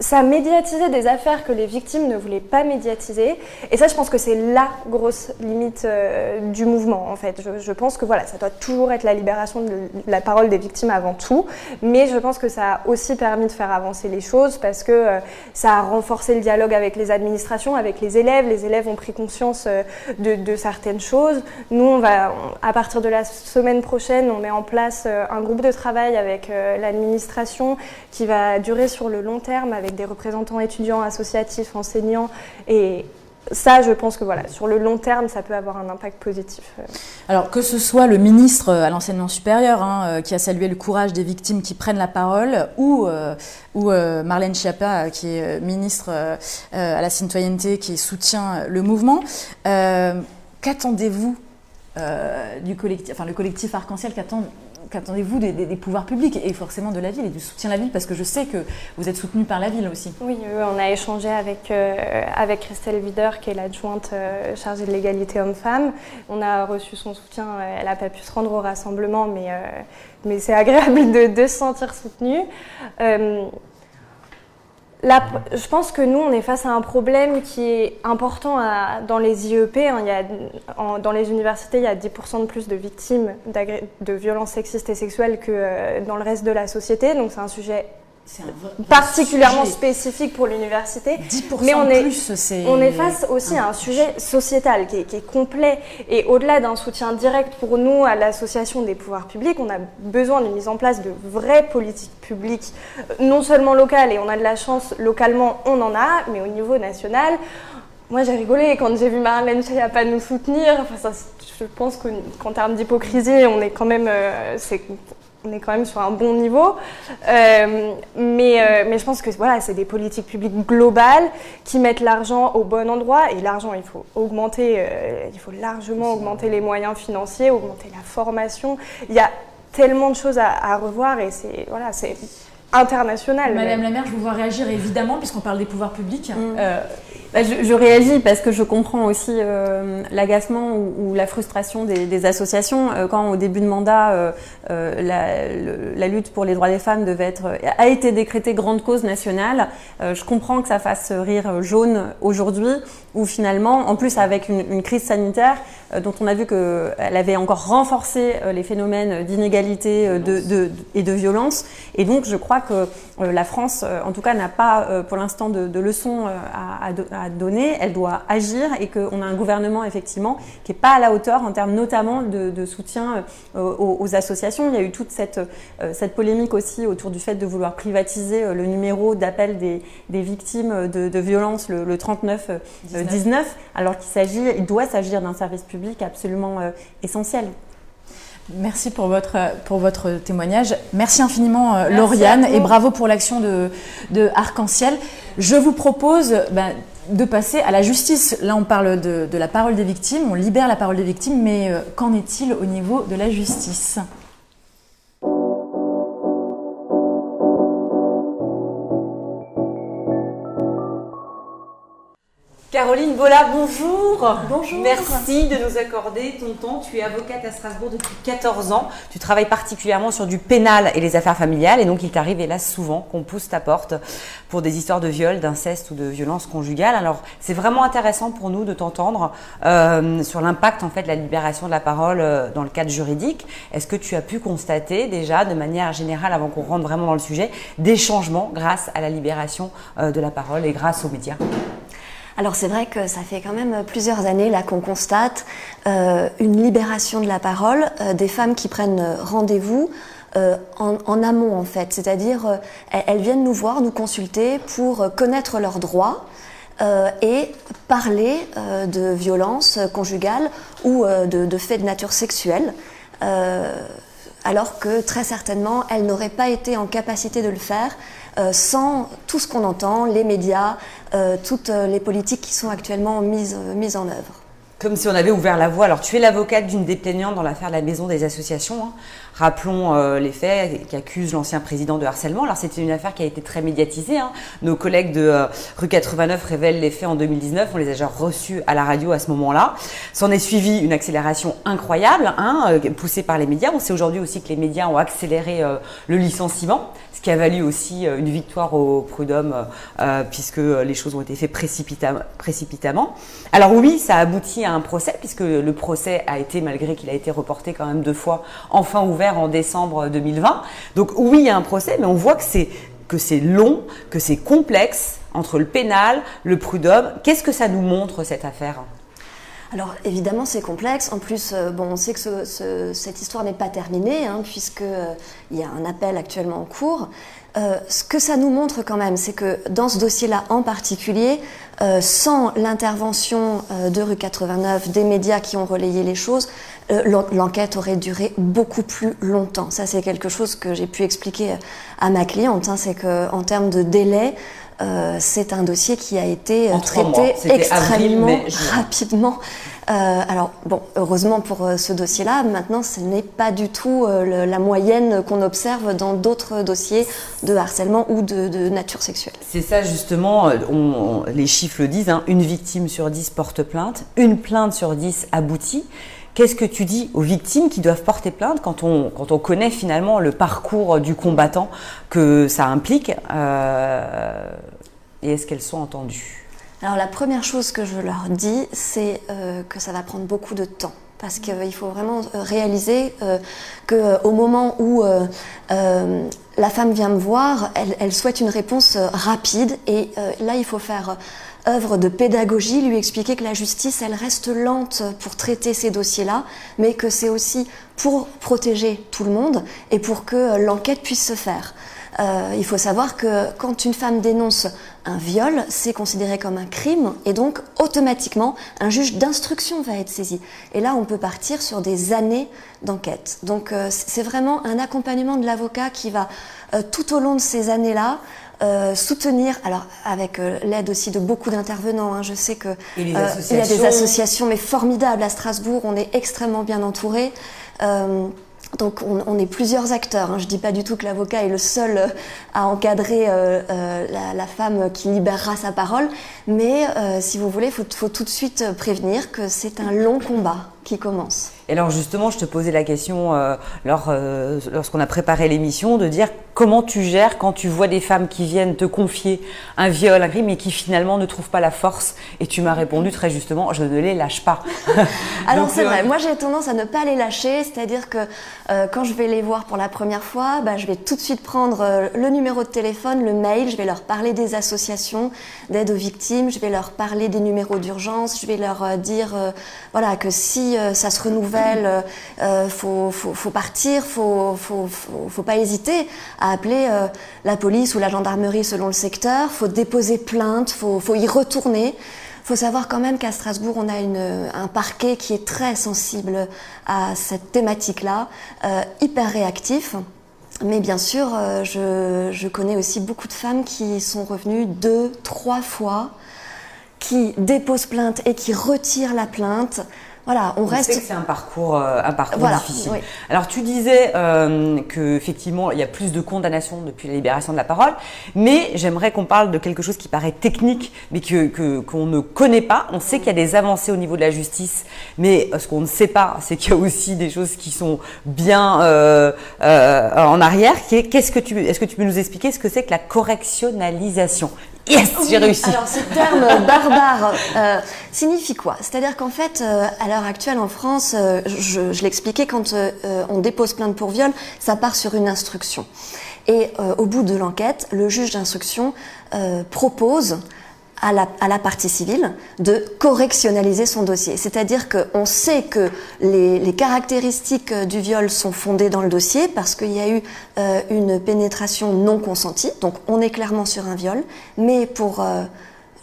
ça médiatisait des affaires que les victimes ne voulaient pas médiatiser. Et ça, je pense que c'est la grosse limite euh, du mouvement, en fait. Je, pense que voilà, ça doit toujours être la libération de la parole des victimes avant tout. Mais je pense que ça a aussi permis de faire avancer les choses parce que euh, ça a renforcé le dialogue avec les administrations, avec les élèves. Les élèves ont pris conscience euh, de, certaines choses. Nous, on va, à partir de la semaine prochaine, on met en place un groupe de travail avec l'administration qui va durer sur le long terme des représentants étudiants, associatifs, enseignants. Et ça, je pense que voilà, sur le long terme, ça peut avoir un impact positif. Alors que ce soit le ministre à l'enseignement supérieur hein, euh, qui a salué le courage des victimes qui prennent la parole, ou, euh, ou euh, Marlène Schiappa qui est ministre à la citoyenneté qui soutient le mouvement, qu'attendez-vous du collectif, enfin le collectif Arc-en-Ciel qu'attend qu'attendez-vous des, pouvoirs publics et forcément de la ville et du soutien de la ville Parce que je sais que vous êtes soutenu par la ville aussi. Oui, on a échangé avec, euh, avec Christelle Wider, qui est l'adjointe euh, chargée de l'égalité homme-femme. On a reçu son soutien. Euh, elle n'a pas pu se rendre au rassemblement, mais, mais c'est agréable de, de, se sentir soutenue je pense que nous, on est face à un problème qui est important dans les IEP. Hein. dans les universités, il y a 10% de plus de victimes de violences sexistes et sexuelles que euh, dans le reste de la société. Donc c'est un sujet particulièrement spécifique pour l'université. 10% mais on est, plus, c'est on est face aussi à un sujet sociétal qui est, qui est complet. Et au-delà d'un soutien direct pour nous à l'association des pouvoirs publics, on a besoin d'une mise en place de vraies politiques publiques, euh, non seulement locales, et on a de la chance localement, on en a, mais au niveau national. Moi, j'ai rigolé quand j'ai vu Marlène pas nous soutenir. Enfin, ça, je pense qu'en termes d'hypocrisie, on est quand même, euh, c'est on est quand même sur un bon niveau. Euh, mais, euh, mais je pense que voilà, c'est des politiques publiques globales qui mettent l'argent au bon endroit. Et l'argent, il faut augmenter, euh, il faut largement augmenter les moyens financiers, augmenter la formation. Il y a tellement de choses à, à revoir et c'est voilà, c'est international. Madame la maire, je vous vois réagir évidemment puisqu'on parle des pouvoirs publics. Mm. Bah, je, je, réagis parce que je comprends aussi euh, l'agacement ou, la frustration des, associations. Euh, quand au début de mandat, euh, la, lutte pour les droits des femmes devait être, a été décrétée grande cause nationale, je comprends que ça fasse rire jaune aujourd'hui, où finalement, en plus avec une crise sanitaire dont on a vu qu'elle avait encore renforcé les phénomènes d'inégalité de, de, et de violence. Et donc, je crois que la France, en tout cas, n'a pas pour l'instant de, de leçons à, à à donner, elle doit agir et qu'on a un gouvernement effectivement qui n'est pas à la hauteur en termes notamment de, de soutien euh, aux, aux, associations. Il y a eu toute cette, euh, cette polémique aussi autour du fait de vouloir privatiser euh, le numéro d'appel des, des, victimes de, de violences, le, le 39 19. 19, alors qu'il s'agit, il doit s'agir d'un service public absolument essentiel. Merci pour votre, pour votre témoignage. Merci infiniment, Merci Lauriane, et bravo pour l'action de, de Arc-en-Ciel. Je vous propose ben, de passer à la justice. Là, on parle de, de, la parole des victimes, on libère la parole des victimes, mais euh, qu'en est-il au niveau de la justice? Caroline Bola, bonjour. Bonjour. Merci de nous accorder ton temps. Tu es avocate à Strasbourg depuis 14 ans. Tu travailles particulièrement sur du pénal et les affaires familiales. Et donc, il t'arrive, hélas, souvent qu'on pousse ta porte pour des histoires de viol, d'inceste ou de violence conjugale. Alors, c'est vraiment intéressant pour nous de t'entendre euh, sur l'impact, en fait, de la libération de la parole euh, dans le cadre juridique. Est-ce que tu as pu constater déjà, de manière générale, avant qu'on rentre vraiment dans le sujet, des changements grâce à la libération euh, de la parole et grâce aux médias? Alors c'est vrai que ça fait quand même plusieurs années là qu'on constate euh, une libération de la parole, euh, des femmes qui prennent rendez-vous euh, en, amont en fait, c'est-à-dire elles viennent nous voir, nous consulter pour connaître leurs droits. et parler de violences conjugales ou de, faits de nature sexuelle, alors que très certainement elles n'auraient pas été en capacité de le faire euh, sans tout ce qu'on entend, les médias, euh, toutes les politiques qui sont actuellement mises, mises en œuvre. Comme si on avait ouvert la voie. Alors, tu es l'avocate d'une des dans l'affaire de la maison des associations. Rappelons euh, les faits qui accusent l'ancien président de harcèlement. Alors, c'était une affaire qui a été très médiatisée. Hein. Nos collègues de euh, rue 89 révèlent les faits en 2019. On les a déjà reçus à la radio à ce moment-là. S'en est suivi une accélération incroyable, hein, euh, poussée par les médias. On sait aujourd'hui aussi que les médias ont accéléré le licenciement ce qui a valu aussi une victoire au prud'homme puisque les choses ont été faites précipita précipitamment. Alors oui, ça aboutit à un procès puisque le procès a été, malgré qu'il a été reporté quand même deux fois, enfin ouvert en décembre 2020. Donc oui, il y a un procès, mais on voit que c'est que c'est long, que c'est complexe entre le pénal, le prud'homme. Qu'est-ce que ça nous montre cette affaire? Alors évidemment c'est complexe. En plus, euh, bon, on sait que ce, ce, cette histoire n'est pas terminée hein, puisque euh, il y a un appel actuellement en cours. Euh, ce que ça nous montre quand même, c'est que dans ce dossier-là en particulier, sans l'intervention de rue 89, des médias qui ont relayé les choses, l'enquête aurait duré beaucoup plus longtemps. Ça, c'est quelque chose que j'ai pu expliquer à ma cliente. Hein, c'est que en termes de délai, euh, c'est un dossier qui a été en traité extrêmement avril, rapidement. Euh, alors bon, heureusement pour euh, ce dossier-là, maintenant ce n'est pas du tout euh, le, la moyenne qu'on observe dans d'autres dossiers de harcèlement ou de, de nature sexuelle. C'est ça justement, on, on, les chiffres le disent, hein, une victime sur dix porte plainte, une plainte sur dix aboutit. Qu'est-ce que tu dis aux victimes qui doivent porter plainte quand on, quand on connaît finalement le parcours du combattant que ça implique euh, Et est-ce qu'elles sont entendues? Alors la première chose que je leur dis, c'est euh, que ça va prendre beaucoup de temps. parce qu'il faut vraiment réaliser qu'au moment où la femme vient me voir, elle souhaite une réponse rapide et là il faut faire œuvre de pédagogie, lui expliquer que la justice, elle reste lente pour traiter ces dossiers-là, mais que c'est aussi pour protéger tout le monde et pour que l'enquête puisse se faire. Euh, il faut savoir que quand une femme dénonce un viol, c'est considéré comme un crime et donc automatiquement un juge d'instruction va être saisi. Et là, on peut partir sur des années d'enquête. Donc euh, c'est vraiment un accompagnement de l'avocat qui va euh, tout au long de ces années-là euh, soutenir, alors avec euh, l'aide aussi de beaucoup d'intervenants, hein, je sais que euh, il y a des associations mais formidables à Strasbourg, on est extrêmement bien entouré. donc on, est plusieurs acteurs. Hein. Je dis pas du tout que l'avocat est le seul à encadrer la, la, femme qui libérera sa parole, mais si vous voulez, il faut, faut tout de suite prévenir que c'est un long combat qui commence. Et alors justement, je te posais la question euh, lors, euh, lorsqu'on a préparé l'émission de dire comment tu gères quand tu vois des femmes qui viennent te confier un viol, un crime et qui finalement ne trouvent pas la force. Et tu m'as répondu très justement, je ne les lâche pas. alors c'est vrai, moi j'ai tendance à ne pas les lâcher, c'est-à-dire que euh, quand je vais les voir pour la première fois, bah, je vais tout de suite prendre le numéro de téléphone, le mail, je vais leur parler des associations d'aide aux victimes, je vais leur parler des numéros d'urgence, je vais leur dire voilà que si ça se renouvelle il euh, faut, partir, faut, faut, faut, pas hésiter à appeler euh, la police ou la gendarmerie selon le secteur, faut déposer plainte, faut, faut y retourner. faut savoir quand même qu'à Strasbourg, on a un parquet qui est très sensible à cette thématique-là, euh, hyper réactif. Mais bien sûr, je, connais aussi beaucoup de femmes qui sont revenues deux, trois fois, qui déposent plainte et qui retirent la plainte. Voilà, on, reste. Sait que c'est un parcours, euh, un parcours difficile. Alors tu disais euh, que effectivement il y a plus de condamnations depuis la libération de la parole, mais j'aimerais qu'on parle de quelque chose qui paraît technique, mais que qu'on ne connaît pas. On sait qu'il y a des avancées au niveau de la justice, mais ce qu'on ne sait pas, c'est qu'il y a aussi des choses qui sont bien euh, euh en arrière. Qu'est-ce que tu, est-ce que tu peux nous expliquer ce que c'est que la correctionnalisation? Yes, j'ai réussi. Alors ce terme barbare euh, signifie quoi? C'est-à-dire qu'en fait, euh, à l'heure actuelle en France, euh, je, je l'expliquais, quand on dépose plainte pour viol, ça part sur une instruction. Et au bout de l'enquête, le juge d'instruction propose à la, à la, partie civile de correctionnaliser son dossier. C'est-à-dire qu'on sait que les, les, caractéristiques du viol sont fondées dans le dossier parce qu'il y a eu euh, une pénétration non consentie, donc on est clairement sur un viol, mais pour euh,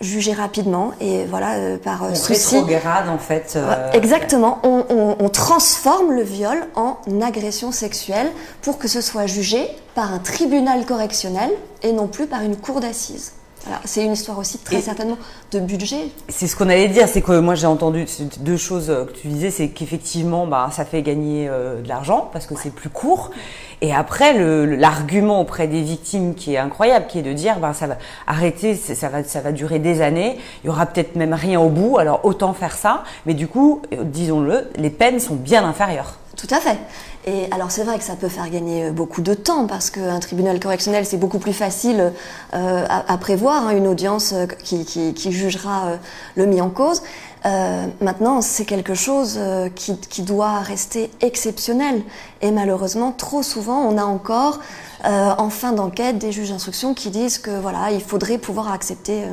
juger rapidement et voilà euh, par on souci. rétrograde en fait. Exactement, on, on, on transforme le viol en agression sexuelle pour que ce soit jugé par un tribunal correctionnel et non plus par une cour d'assises. C'est une histoire aussi très certainement de budget. C'est ce qu'on allait dire, c'est que moi j'ai entendu deux choses que tu disais, c'est qu'effectivement bah, ça fait gagner euh, de l'argent parce que c'est plus court. Et après l'argument auprès des victimes qui est incroyable, qui est de dire bah, ça va arrêter, ça va, ça va durer des années, il y aura peut-être même rien au bout, alors autant faire ça. Mais du coup, euh, disons-le, les peines sont bien inférieures. Tout à fait. Et alors c'est vrai que ça peut faire gagner euh, beaucoup de temps parce qu'un tribunal correctionnel c'est beaucoup plus facile euh, à, prévoir, hein, une audience euh, qui, qui, jugera le mis en cause. maintenant c'est quelque chose qui, qui, doit rester exceptionnel et malheureusement trop souvent on a encore en fin d'enquête des juges d'instruction qui disent que voilà il faudrait pouvoir accepter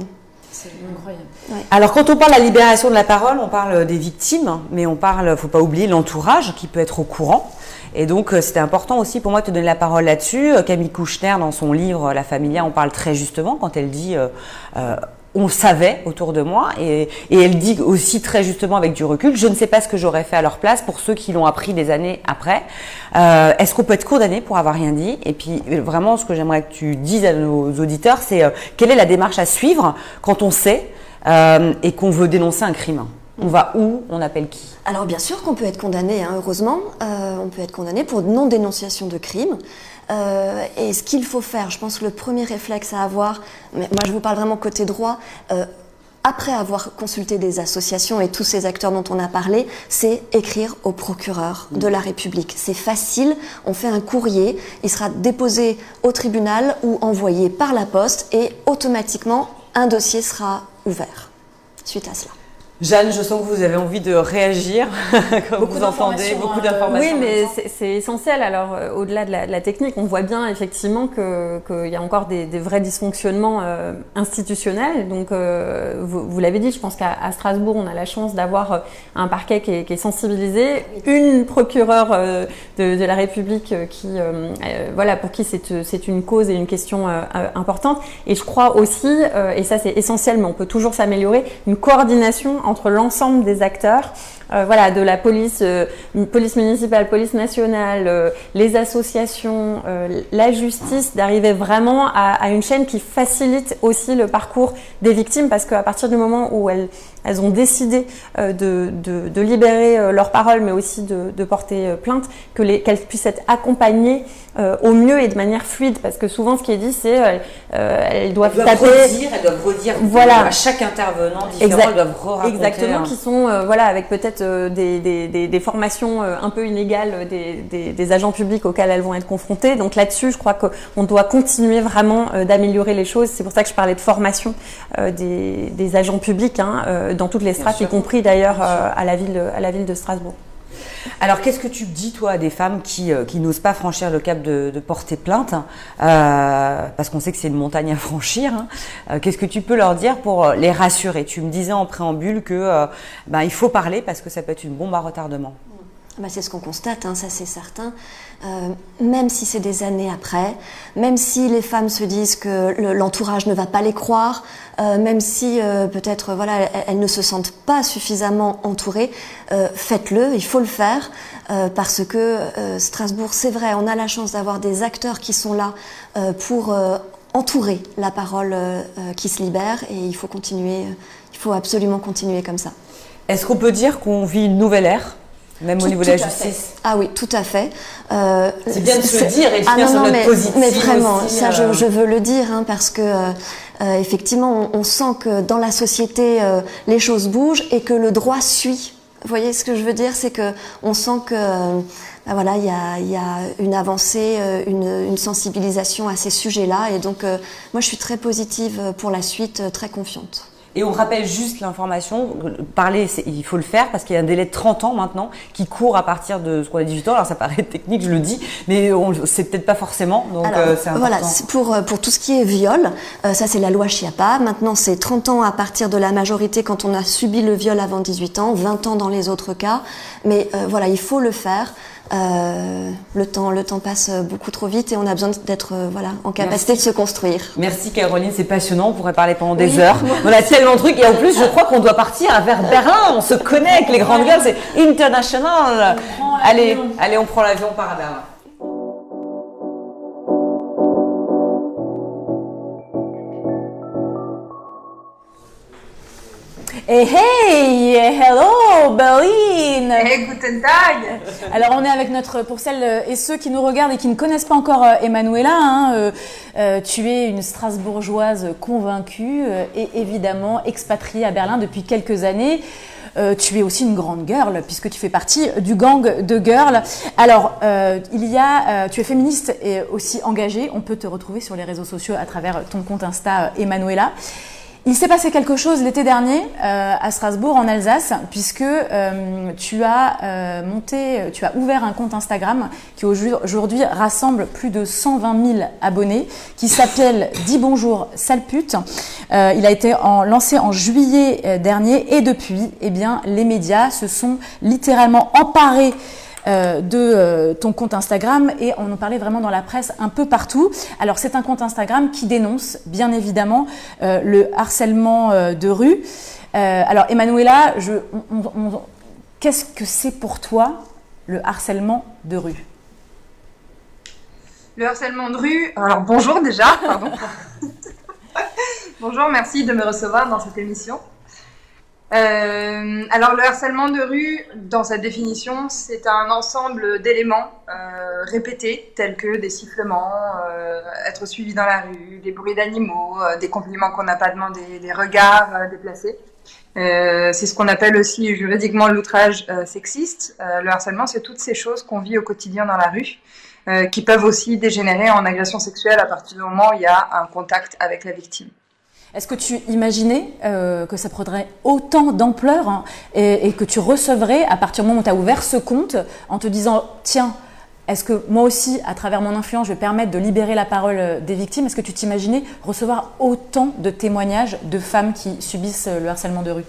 c'est incroyable. Alors quand on parle de la libération de la parole, on parle des victimes, mais on parle, faut pas oublier l'entourage qui peut être au courant. Et donc, euh, c'était important aussi pour moi de te donner la parole là-dessus. Euh, Camille Kouchner, dans son livre La Familia, on parle très justement quand elle dit euh, on savait autour de moi et, elle dit aussi très justement avec du recul, je ne sais pas ce que j'aurais fait à leur place pour ceux qui l'ont appris des années après. Est-ce qu'on peut être condamné pour avoir rien dit? Et puis vraiment, ce que j'aimerais que tu dises à nos auditeurs, c'est quelle est la démarche à suivre quand on sait et qu'on veut dénoncer un crime? On va où On appelle qui? Alors bien sûr qu'on peut être condamné, hein, heureusement. Euh, on peut être condamné pour non-dénonciation de crime. Euh, et ce qu'il faut faire, je pense que le premier réflexe à avoir, mais moi je vous parle vraiment côté droit, euh, après avoir consulté des associations et tous ces acteurs dont on a parlé, c'est écrire au procureur de la République. C'est facile, on fait un courrier, il sera déposé au tribunal ou envoyé par la poste et automatiquement un dossier sera ouvert suite à cela. Jeanne, je sens que vous avez envie de réagir quand beaucoup vous entendez beaucoup hein. d'informations. Oui, mais c'est essentiel. Alors, euh, au-delà de, de, la technique, on voit bien effectivement qu'il y a encore des, des vrais dysfonctionnements euh, institutionnels. Donc, euh, vous, vous l'avez dit, je pense qu'à Strasbourg, on a la chance d'avoir un parquet qui est, qui est, sensibilisé, une procureure de, de, la République qui, voilà, pour qui c'est une cause et une question importante. Et je crois aussi, et ça c'est essentiel, mais on peut toujours s'améliorer, une coordination entre l'ensemble des acteurs, euh, voilà, de la police, euh, police municipale, police nationale, euh, les associations, la justice, d'arriver vraiment à, à, une chaîne qui facilite aussi le parcours des victimes, parce qu'à partir du moment où elles, elles ont décidé euh, de, de, de, libérer euh, leurs paroles, mais aussi de, de porter plainte, que qu'elles puissent être accompagnées au mieux et de manière fluide, parce que souvent ce qui est dit, c'est elles doivent elles taper, redire, elles doivent redire voilà. à chaque intervenant différent, exact, elles doivent raconter exactement, un... qui sont voilà avec peut-être des, des, des, des, formations un peu inégales des, des, agents publics auxquels elles vont être confrontées. Donc là-dessus, je crois qu'on doit continuer vraiment d'améliorer les choses. C'est pour ça que je parlais de formation des, agents publics hein, dans toutes les strates, y compris d'ailleurs à la ville à la ville de Strasbourg. Alors, qu'est-ce que tu dis, toi, à des femmes qui, euh, qui n'osent pas franchir le cap de, de porter plainte, euh, parce qu'on sait que c'est une montagne à franchir hein. euh, Qu'est-ce que tu peux leur dire pour les rassurer? Tu me disais en préambule que euh, ben, il faut parler parce que ça peut être une bombe à retardement. Bah, c'est ce qu'on constate, hein, ça c'est certain. Euh, même si c'est des années après, même si les femmes se disent que l'entourage ne va pas les croire, euh, même si euh, peut-être voilà elles, elles, ne se sentent pas suffisamment entourées, faites-le, il faut le faire parce que Strasbourg, c'est vrai, on a la chance d'avoir des acteurs qui sont là pour entourer la parole qui se libère et il faut continuer, il faut absolument continuer comme ça. Est-ce qu'on peut dire qu'on vit une nouvelle ère? Même tout, au niveau de la justice. Ah oui, tout à fait. Euh, c'est bien de se dire et de ah finir non, sur non, notre mais, positive mais vraiment, aussi, ça euh... je, je, veux le dire hein, parce que euh, effectivement, on, on, sent que dans la société euh, les choses bougent et que le droit suit. Vous voyez ce que je veux dire, c'est que on sent que ben voilà, il y a, y a, une avancée, euh, une, une, sensibilisation à ces sujets-là, et donc euh, moi je suis très positive pour la suite, très confiante. Et on rappelle juste l'information, parler, il faut le faire parce qu'il y a un délai de 30 ans maintenant qui court à partir de ce qu'on a 18 ans. Alors ça paraît technique, je le dis, mais c'est peut-être pas forcément. Donc euh, important. Voilà, pour, pour tout ce qui est viol, euh, ça c'est la loi Chiappa. Maintenant c'est 30 ans à partir de la majorité quand on a subi le viol avant 18 ans, 20 ans dans les autres cas. Mais euh, voilà, il faut le faire. Euh, le temps, le temps passe beaucoup trop vite et on a besoin d'être euh, voilà en capacité Merci. de se construire. Merci Caroline, c'est passionnant. On pourrait parler pendant des heures. On a tellement de trucs et en plus, je crois qu'on doit partir vers Berlin. On se connaît avec les grandes gueules, c'est international. Allez, allez, on prend l'avion par Berlin. Hey, hey, hello, Berlin. Hey, guten Tag. Alors, on est avec notre, pour celles et ceux qui nous regardent et qui ne connaissent pas encore euh, Emanuela, hein, euh, euh, tu es une Strasbourgeoise convaincue et évidemment expatriée à Berlin depuis quelques années. Euh, tu es aussi une grande girl puisque tu fais partie du gang de girls. Alors, euh, il y a, euh, tu es féministe et aussi engagée. On peut te retrouver sur les réseaux sociaux à travers ton compte Insta Emanuela. Il s'est passé quelque chose l'été dernier euh, à Strasbourg, en Alsace, puisque euh, tu as euh, monté, tu as ouvert un compte Instagram qui aujourd'hui rassemble plus de 120 000 abonnés, qui s'appelle Dis bonjour sale pute. Euh, il a été lancé en juillet dernier et depuis, eh bien, les médias se sont littéralement emparés euh, de euh, ton compte Instagram et on en parlait vraiment dans la presse un peu partout. Alors c'est un compte Instagram qui dénonce bien évidemment euh, le harcèlement de rue. alors Emanuela, qu'est-ce que c'est pour toi le harcèlement de rue? Le harcèlement de rue, alors bonjour déjà, pardon. bonjour, merci de me recevoir dans cette émission. Euh, alors le harcèlement de rue, dans sa définition, c'est un ensemble d'éléments euh, répétés, tels que des sifflements, euh, être suivi dans la rue, des bruits d'animaux, des compliments qu'on n'a pas demandé, des regards déplacés. c'est ce qu'on appelle aussi juridiquement l'outrage sexiste. le harcèlement, c'est toutes ces choses qu'on vit au quotidien dans la rue, qui peuvent aussi dégénérer en agression sexuelle à partir du moment où il y a un contact avec la victime. Est-ce que tu imaginais euh, que ça prendrait autant d'ampleur hein, et, et, que tu recevrais à partir du moment où tu as ouvert ce compte en te disant tiens, est-ce que moi aussi, à travers mon influence, je vais permettre de libérer la parole euh, des victimes Est-ce que tu t'imaginais recevoir autant de témoignages de femmes qui subissent le harcèlement de rue?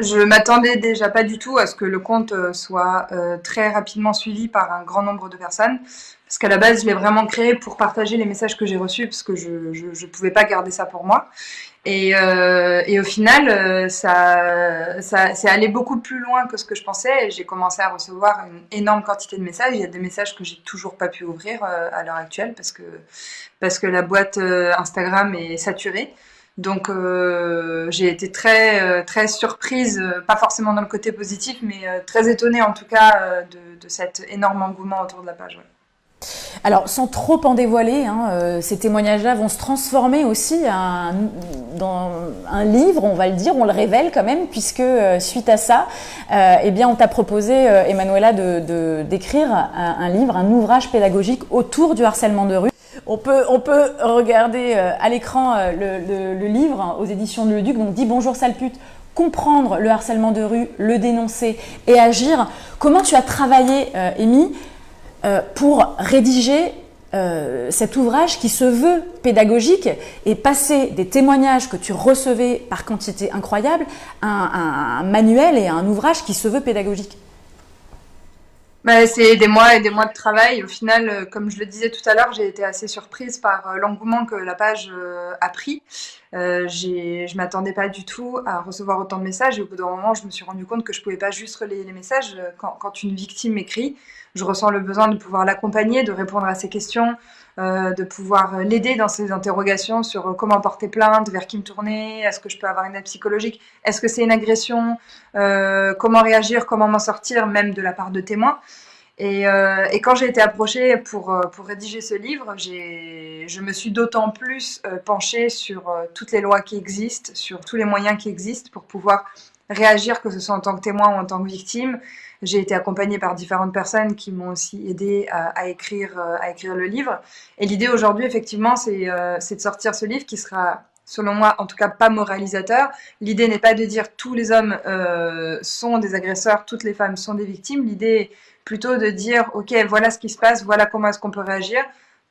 Je m'attendais déjà pas du tout à ce que le compte soit euh, très rapidement suivi par un grand nombre de personnes. Parce qu'à la base, je l'ai vraiment créé pour partager les messages que j'ai reçus, parce que je ne pouvais pas garder ça pour moi. Et, euh, et au final, euh, ça, ça c'est allé beaucoup plus loin que ce que je pensais. J'ai commencé à recevoir une énorme quantité de messages. Il y a des messages que j'ai toujours pas pu ouvrir euh, à l'heure actuelle parce que parce que la boîte euh, Instagram est saturée. Donc euh, j'ai été très euh, très surprise, euh, pas forcément dans le côté positif, mais très étonnée en tout cas de, de, cet énorme engouement autour de la page. Alors, sans trop en dévoiler, hein, euh, ces témoignages-là vont se transformer aussi dans un livre, on va le dire, on le révèle quand même, puisque euh, suite à ça, euh, eh bien, on t'a proposé, Emmanuela, de, d'écrire un, livre, un ouvrage pédagogique autour du harcèlement de rue. On peut, regarder à l'écran le, livre hein, aux éditions de Le Duc, donc Dis bonjour sale comprendre le harcèlement de rue, le dénoncer et agir. Comment tu as travaillé, euh, pour rédiger euh, cet ouvrage qui se veut pédagogique et passer des témoignages que tu recevais par quantité incroyable à un, manuel et à un ouvrage qui se veut pédagogique bah, c'est des mois et des mois de travail. Au final, euh, comme je le disais tout à l'heure, j'ai été assez surprise par euh, l'engouement que la page euh, a pris. Euh, je m'attendais pas du tout à recevoir autant de messages et au bout d'un moment, je me suis rendu compte que je pouvais pas juste relayer les messages. Quand une victime m'écrit, je ressens le besoin de pouvoir l'accompagner, de répondre à ses questions, euh, de pouvoir l'aider dans ses interrogations sur comment porter plainte, vers qui me tourner, est-ce que je peux avoir une aide psychologique, est-ce que c'est une agression, euh, comment réagir, comment m'en sortir, même de la part de témoins. Et, euh, quand j'ai été approchée pour, euh, pour rédiger ce livre, je me suis d'autant plus euh, penchée sur euh, toutes les lois qui existent, sur tous les moyens qui existent pour pouvoir réagir, que ce soit en tant que témoin ou en tant que victime, j'ai été accompagnée par différentes personnes qui m'ont aussi aidé à, euh, écrire le livre. Et l'idée aujourd'hui, effectivement, c'est euh, de sortir ce livre qui sera selon moi, en tout cas pas moralisateur. L'idée n'est pas de dire tous les hommes euh, sont des agresseurs, toutes les femmes sont des victimes. L'idée est plutôt de dire, ok, voilà ce qui se passe, voilà comment est-ce qu'on peut réagir,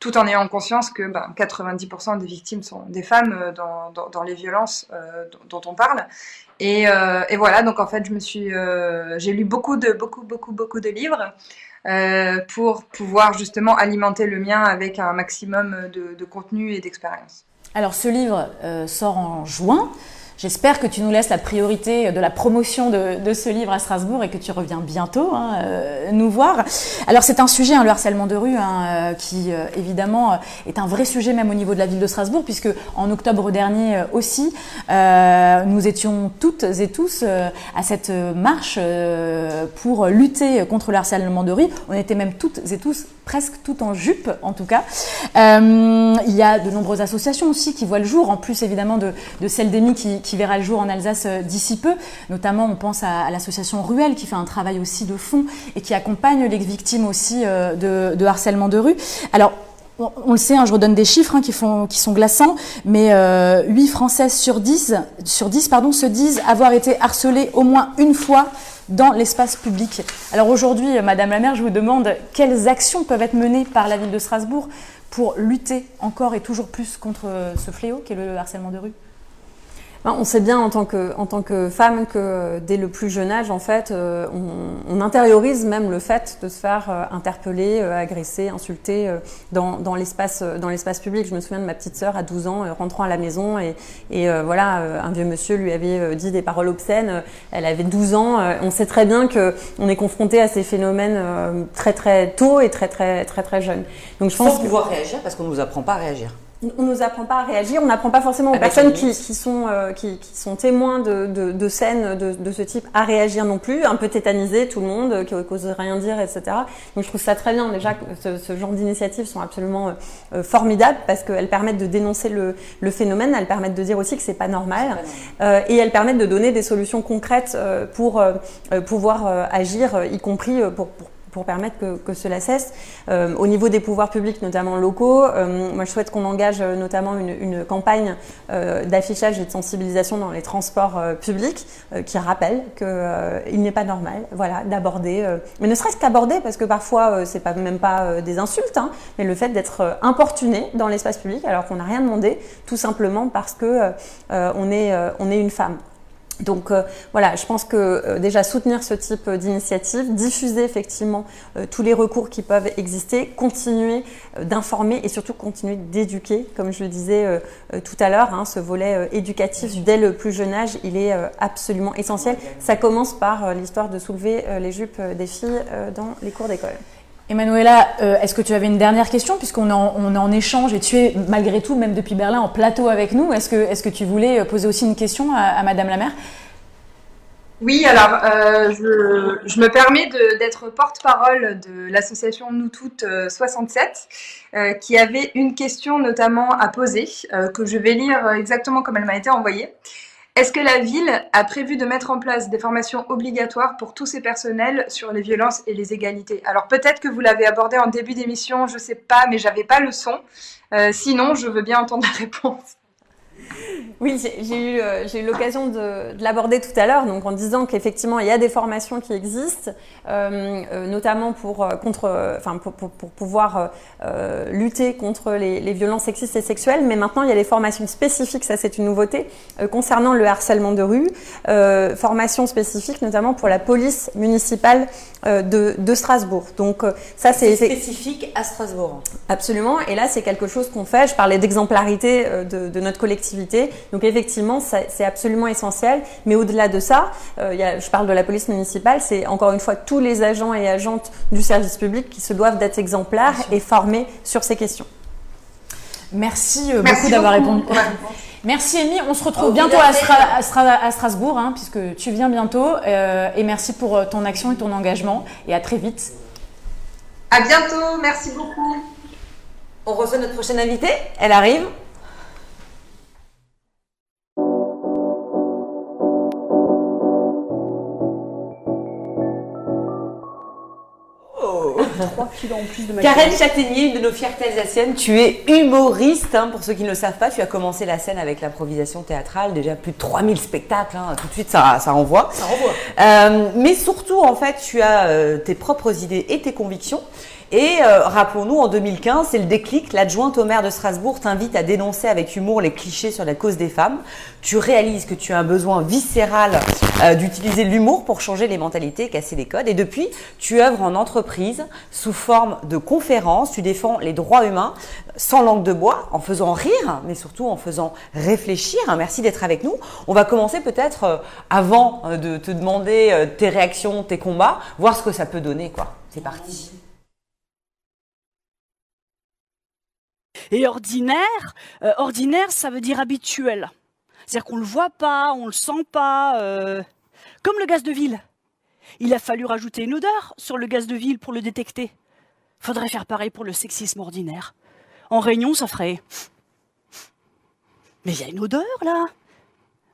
tout en ayant conscience que ben, 90% des victimes sont des femmes euh, dans, dans, les violences euh, dont, on parle. Et, euh, et, voilà, donc en fait, je me suis, j'ai lu beaucoup de, beaucoup, beaucoup, beaucoup de livres pour pouvoir justement alimenter le mien avec un maximum de, de contenu et d'expérience. Alors, ce livre sort en juin. J'espère que tu nous laisses la priorité de la promotion de, ce livre à Strasbourg et que tu reviens bientôt hein, euh, nous voir. Alors c'est un sujet, hein, le harcèlement de rue, hein, euh, qui euh, évidemment est un vrai sujet même au niveau de la ville de Strasbourg, puisque en octobre dernier aussi, nous étions toutes et tous à cette marche pour lutter contre le harcèlement de rue. On était même toutes et tous presque tout en jupe en tout cas. Euh, il y a de nombreuses associations aussi qui voient le jour, en plus évidemment de, celle d'Emmy qui, verra le jour en Alsace d'ici peu. Notamment on pense à, l'association Ruelle qui fait un travail aussi de fond et qui accompagne les victimes aussi euh, de, harcèlement de rue. Alors on le sait, hein, je redonne des chiffres hein, qui, sont glaçants, mais euh, 8 Françaises sur 10, sur 10 pardon, se disent avoir été harcelées au moins une fois dans l'espace public. Alors aujourd'hui, Madame la maire, je vous demande quelles actions peuvent être menées par la ville de Strasbourg pour lutter encore et toujours plus contre ce fléau qu'est le harcèlement de rue? On sait bien en tant que, en tant que femme que dès le plus jeune âge, en fait, euh, on, on, intériorise même le fait de se faire euh, interpeller, euh, agresser, insulter euh, dans, dans l'espace public. Je me souviens de ma petite sœur à 12 ans euh, rentrant à la maison et, et euh, voilà, un vieux monsieur lui avait dit des paroles obscènes. Elle avait 12 ans. on sait très bien que on est confronté à ces phénomènes très très tôt et très très très très jeune. Donc je pense Sans pouvoir réagir parce qu'on nous apprend pas à réagir on nous apprend pas à réagir, on n'apprend pas forcément aux personnes qui, qui, sont, euh, qui, qui, sont témoins de, de, de scènes de, de, ce type à réagir non plus, un peu tétanisé tout le monde, qui n'ose rien dire, etc. Donc je trouve ça très bien déjà que ce, ce genre d'initiatives sont absolument euh, formidables parce qu'elles permettent de dénoncer le, le, phénomène, elles permettent de dire aussi que c'est pas normal euh, et elles permettent de donner des solutions concrètes euh, pour euh, pouvoir agir, y compris pour, pour pour permettre que, cela cesse. Euh, au niveau des pouvoirs publics, notamment locaux, euh, moi je souhaite qu'on engage euh, notamment une, campagne d'affichage et de sensibilisation dans les transports publics qui rappelle qu'il n'est pas normal voilà, d'aborder, mais ne serait-ce qu'aborder, parce que parfois c'est pas même pas des insultes, hein, mais le fait d'être importuné dans l'espace public alors qu'on n'a rien demandé, tout simplement parce que on, est, euh, on est une femme. Donc euh, voilà, je pense que euh, déjà soutenir ce type d'initiative, diffuser effectivement euh, tous les recours qui peuvent exister, continuer d'informer et surtout continuer d'éduquer, comme je le disais tout à l'heure, hein, ce volet éducatif dès le plus jeune âge, il est absolument essentiel. Ça commence par l'histoire de soulever les jupes des filles dans les cours d'école. Emanuela, euh, est-ce que tu avais une dernière question puisqu'on est, en- échange et tu es malgré tout, même depuis Berlin, en plateau avec nous Est-ce que, tu voulais euh, poser aussi une question à, Madame la maire? Oui, alors euh, je, me permets d'être porte-parole de l'association Nous Toutes euh, 67, euh, qui avait une question notamment à poser, que je vais lire exactement comme elle m'a été envoyée. Est-ce que la ville a prévu de mettre en place des formations obligatoires pour tous ses personnels sur les violences et les égalités? Alors peut-être que vous l'avez abordé en début d'émission, je sais pas, mais j'avais pas le son. Euh, sinon, je veux bien entendre la réponse. Oui, j'ai j'ai eu, euh, j'ai eu l'occasion de, de l'aborder tout à l'heure, donc en disant qu'effectivement il y a des formations qui existent, euh, euh, notamment pour, contre, enfin, pour, pour- pour pouvoir lutter contre les, les violences sexistes et sexuelles, mais maintenant il y a des formations spécifiques, ça c'est une nouveauté, concernant le harcèlement de rue, formations spécifiques notamment pour la police municipale de, de Strasbourg. Donc ça c'est spécifique à Strasbourg. Absolument. Et là, c'est quelque chose qu'on fait. Je parlais d'exemplarité de, de notre collectivité. Donc effectivement, c'est absolument essentiel. Mais au-delà de ça, euh, il y a- je parle de la police municipale. C'est encore une fois tous les agents et agentes du service public qui se doivent d'être exemplaires et formés sur ces questions. Merci, euh, Merci beaucoup d'avoir répondu. Merci Amy, on se retrouve bientôt à, Budapest. Stra- à Stra- à Strasbourg, hein, puisque tu viens bientôt. euh, et merci pour ton action et ton engagement. Et à très vite. À bientôt, merci beaucoup. On reçoit notre prochaine invitée, elle arrive. 3 kilos en plus de Karen Châtaignier, une de nos fiertés alsaciennes, tu es humoriste, hein, pour ceux qui ne le savent pas, tu as commencé la scène avec l'improvisation théâtrale, déjà plus de 3000 spectacles, hein, tout de suite ça, ça renvoie. Euh, mais surtout, en fait, tu as euh, tes propres idées et tes convictions. Et euh, rappelons-nous, en 2015, c'est le déclic. L'adjointe au maire de Strasbourg t'invite à dénoncer avec humour les clichés sur la cause des femmes. Tu réalises que tu as un besoin viscéral euh, d'utiliser l'humour pour changer les mentalités, casser les codes. Et depuis, tu œuvres en entreprise sous forme de conférences. Tu défends les droits humains sans langue de bois, en faisant rire, mais surtout en faisant réfléchir. Hein, Merci d'être avec nous. On va commencer peut-être euh, avant euh, de te demander euh, tes réactions, tes combats, voir ce que ça peut donner. quoi. C'est parti. Et ordinaire, euh, ordinaire, ça veut dire habituel. C'est-à-dire qu'on le voit pas, on le sent pas, euh, comme le gaz de ville. Il a fallu rajouter une odeur sur le gaz de ville pour le détecter. Faudrait faire pareil pour le sexisme ordinaire. En réunion, ça ferait. Mais il y a une odeur là.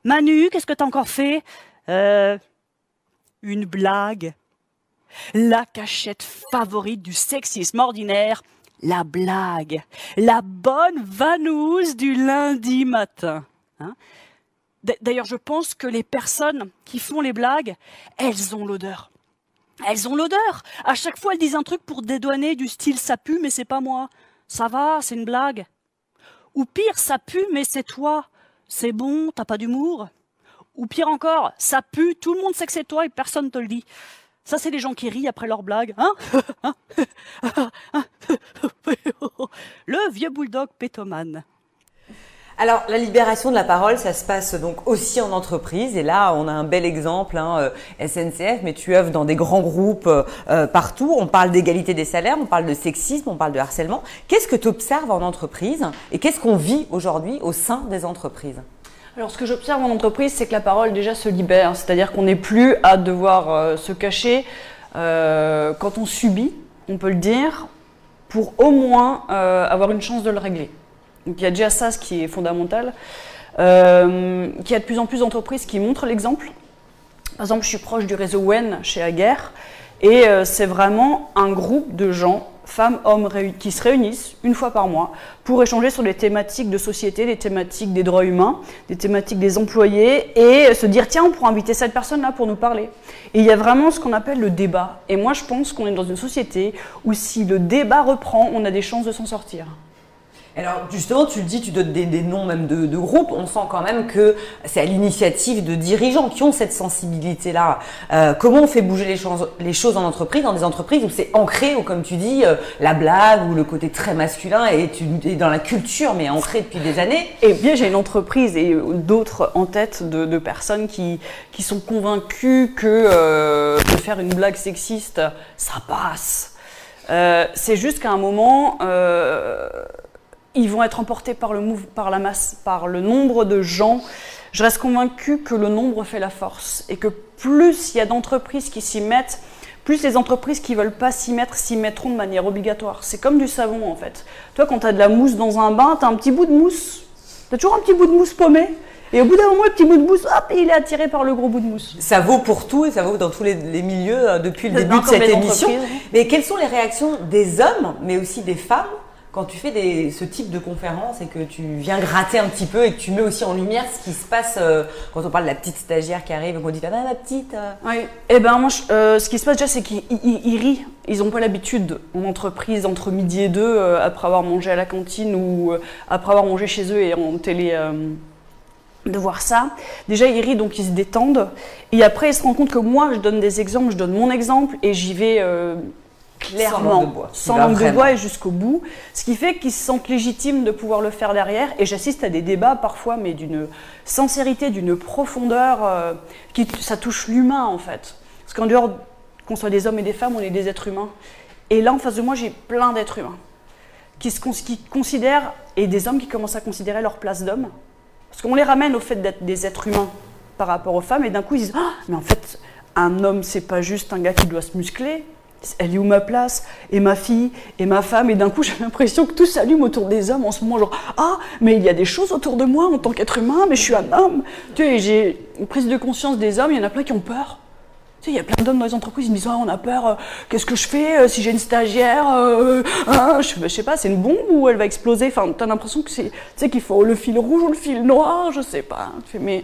Manu, qu'est-ce que t'as encore fait? Euh, Une blague. La cachette favorite du sexisme ordinaire, la blague. La bonne vanouse du lundi matin. hein. D'ailleurs, je pense que les personnes qui font les blagues, elles ont l'odeur. Elles ont l'odeur. À chaque fois, elles disent un truc pour dédouaner du style ça pue, mais c'est pas moi. Ça va, c'est une blague. Ou pire, ça pue, mais c'est toi. C'est bon, t'as pas d'humour. Ou pire encore, ça pue, tout le monde sait que c'est toi et personne te le dit. Ça, c'est les gens qui rient après leur blague. Hein Le vieux bulldog pétomane. Alors, la libération de la parole, ça se passe donc aussi en entreprise. Et là, on a un bel exemple, hein, euh, SNCF, mais tu œuvres dans des grands groupes euh, euh, partout. On parle d'égalité des salaires, on parle de sexisme, on parle de harcèlement. Qu'est-ce que tu observes en entreprise? Et qu'est-ce qu'on vit aujourd'hui au sein des entreprises? Alors, ce que j'observe en entreprise, c'est que la parole déjà se libère. C'est-à-dire qu'on n'est plus à devoir euh, se cacher euh, quand on subit, on peut le dire, pour au moins euh, avoir une chance de le régler. Donc, il y a déjà ça, ce qui est fondamental. Qu'il y a de plus en plus d'entreprises qui montrent l'exemple. Par exemple, je suis proche du réseau WEN chez Aguerre. Et c'est vraiment un groupe de gens, femmes, hommes, qui se réunissent une fois par mois pour échanger sur des thématiques de société, des thématiques des droits humains, des thématiques des employés, et se dire tiens, on pourrait inviter cette personne-là pour nous parler. Et il y a vraiment ce qu'on appelle le débat. Et moi, je pense qu'on est dans une société où si le débat reprend, on a des chances de s'en sortir. Alors justement, tu le dis, tu donnes des, noms même de, groupes. On sent quand même que c'est à l'initiative de dirigeants qui ont cette sensibilité-là. Euh, comment on fait bouger les choses, les choses en entreprise, dans des entreprises où c'est ancré, où comme tu dis, euh, la blague ou le côté très masculin est, dans la culture, mais ancré depuis des années. Et bien, j'ai une entreprise et d'autres en tête de, personnes qui, qui sont convaincues que euh, de faire une blague sexiste, ça passe. C'est juste qu'à un moment, ils vont être emportés par, le par la masse, par le nombre de gens. Je reste convaincue que le nombre fait la force et que plus il y a d'entreprises qui s'y mettent, plus les entreprises qui veulent pas s'y mettre s'y mettront de manière obligatoire. C'est comme du savon en fait. Toi, quand tu as de la mousse dans un bain, tu as un petit bout de mousse. Tu as toujours un petit bout de mousse paumé. Et au bout d'un moment, le petit bout de mousse, hop, il est attiré par le gros bout de mousse. Ça vaut pour tout et ça vaut dans tous les, les milieux euh, depuis le début de cette émission. entreprises. Mais quelles sont les réactions des hommes, mais aussi des femmes, quand tu fais des, ce type de conférence et que tu viens gratter un petit peu et que tu mets aussi en lumière ce qui se passe euh, quand on parle de la petite stagiaire qui arrive et qu'on dit ah, ma petite. euh. Oui. Eh ben moi, euh, ce qui se passe déjà, c'est qu'ils ils- ils rient. Ils n'ont pas l'habitude en entreprise entre midi et deux, après avoir mangé à la cantine ou après avoir mangé chez eux et en télé. de voir ça. Déjà, ils rient, donc ils se détendent. Et après, ils se rendent compte que moi, je donne des exemples, je donne mon exemple et j'y vais clairement, langue de bois. sans langue de bois et jusqu'au bout. Ce qui fait qu'ils se sentent légitimes de pouvoir le faire derrière. Et j'assiste à des débats parfois, mais d'une sincérité, d'une profondeur, euh, qui ça touche l'humain en fait. Parce qu'en dehors qu'on soit des hommes et des femmes, on est des êtres humains. Et là, en face de moi, j'ai plein d'êtres humains qui, se, qui considèrent, et des hommes qui commencent à considérer leur place d'homme. Parce qu'on les ramène au fait d'être des êtres humains par rapport aux femmes, et d'un coup ils disent Ah, mais en fait, un homme, c'est pas juste un gars qui doit se muscler. Elle est où ma place Et ma fille Et ma femme? Et d'un coup, j'ai l'impression que tout s'allume autour des hommes en ce moment. Genre, ah, mais il y a des choses autour de moi en tant qu'être humain, mais je suis un homme. Tu sais, j'ai une prise de conscience des hommes, il y en a plein qui ont peur. Tu sais, il y a plein d'hommes dans les entreprises, ils me disent Ah, on a peur, euh, qu'est-ce que je fais euh, si j'ai une stagiaire euh, hein je, je sais pas, c'est une bombe ou elle va exploser? Enfin, t'as l'impression que c'est, tu sais, qu'il faut le fil rouge ou le fil noir, je sais pas. Tu fais, mais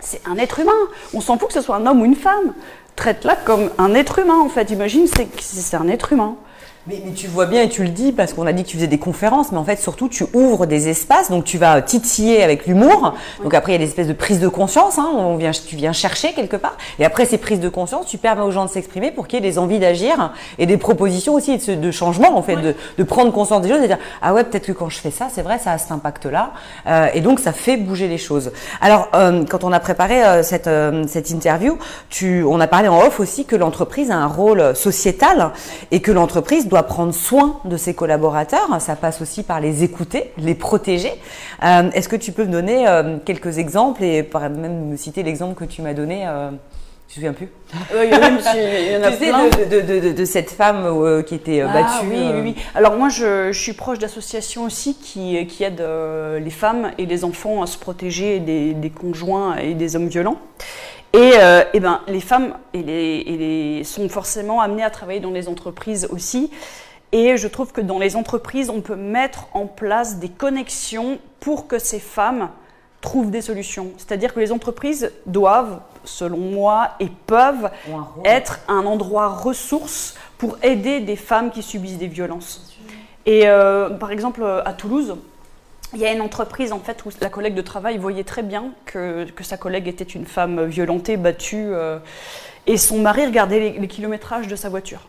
c'est un être humain. On s'en fout que ce soit un homme ou une femme. Traite-la comme un être humain, en fait. Imagine, c'est, un être humain. Mais, mais tu vois bien et tu le dis parce qu'on a dit que tu faisais des conférences, mais en fait surtout tu ouvres des espaces, donc tu vas titiller avec l'humour. Donc après il y a des espèces de prises de conscience, hein, on vient, tu viens chercher quelque part. Et après ces prises de conscience, tu permets aux gens de s'exprimer pour qu'il y ait des envies d'agir et des propositions aussi de, changement en fait, de, de prendre conscience des choses et de dire ah ouais peut-être que quand je fais ça, c'est vrai, ça a cet impact-là. Euh, et donc ça fait bouger les choses. Alors euh, quand on a préparé euh, cette, cette interview, tu, on a parlé en off aussi que l'entreprise a un rôle sociétal et que l'entreprise doit prendre soin de ses collaborateurs. Ça passe aussi par les écouter, les protéger. Euh, Est-ce que tu peux me donner euh, quelques exemples et même me citer l'exemple que tu m'as donné euh, je me souviens plus? Il y en a- Tu plein. de, de- de- de- de cette femme euh, qui était Ah, battue. oui, oui, oui. Alors moi, je, je suis proche d'associations aussi qui, qui aident les femmes et les enfants à se protéger des, des conjoints et des hommes violents. Et, euh, eh ben, les femmes et les, et les- sont forcément amenées à travailler dans les entreprises aussi. Et je trouve que dans les entreprises, on peut mettre en place des connexions pour que ces femmes trouvent des solutions. C'est-à-dire que les entreprises doivent, selon moi, et peuvent être un endroit ressource pour aider des femmes qui subissent des violences. Et euh, par exemple, à Toulouse, il y a une entreprise en fait où la collègue de travail voyait très bien que, que sa collègue était une femme violentée, battue, euh, et son mari regardait les, kilométrages de sa voiture.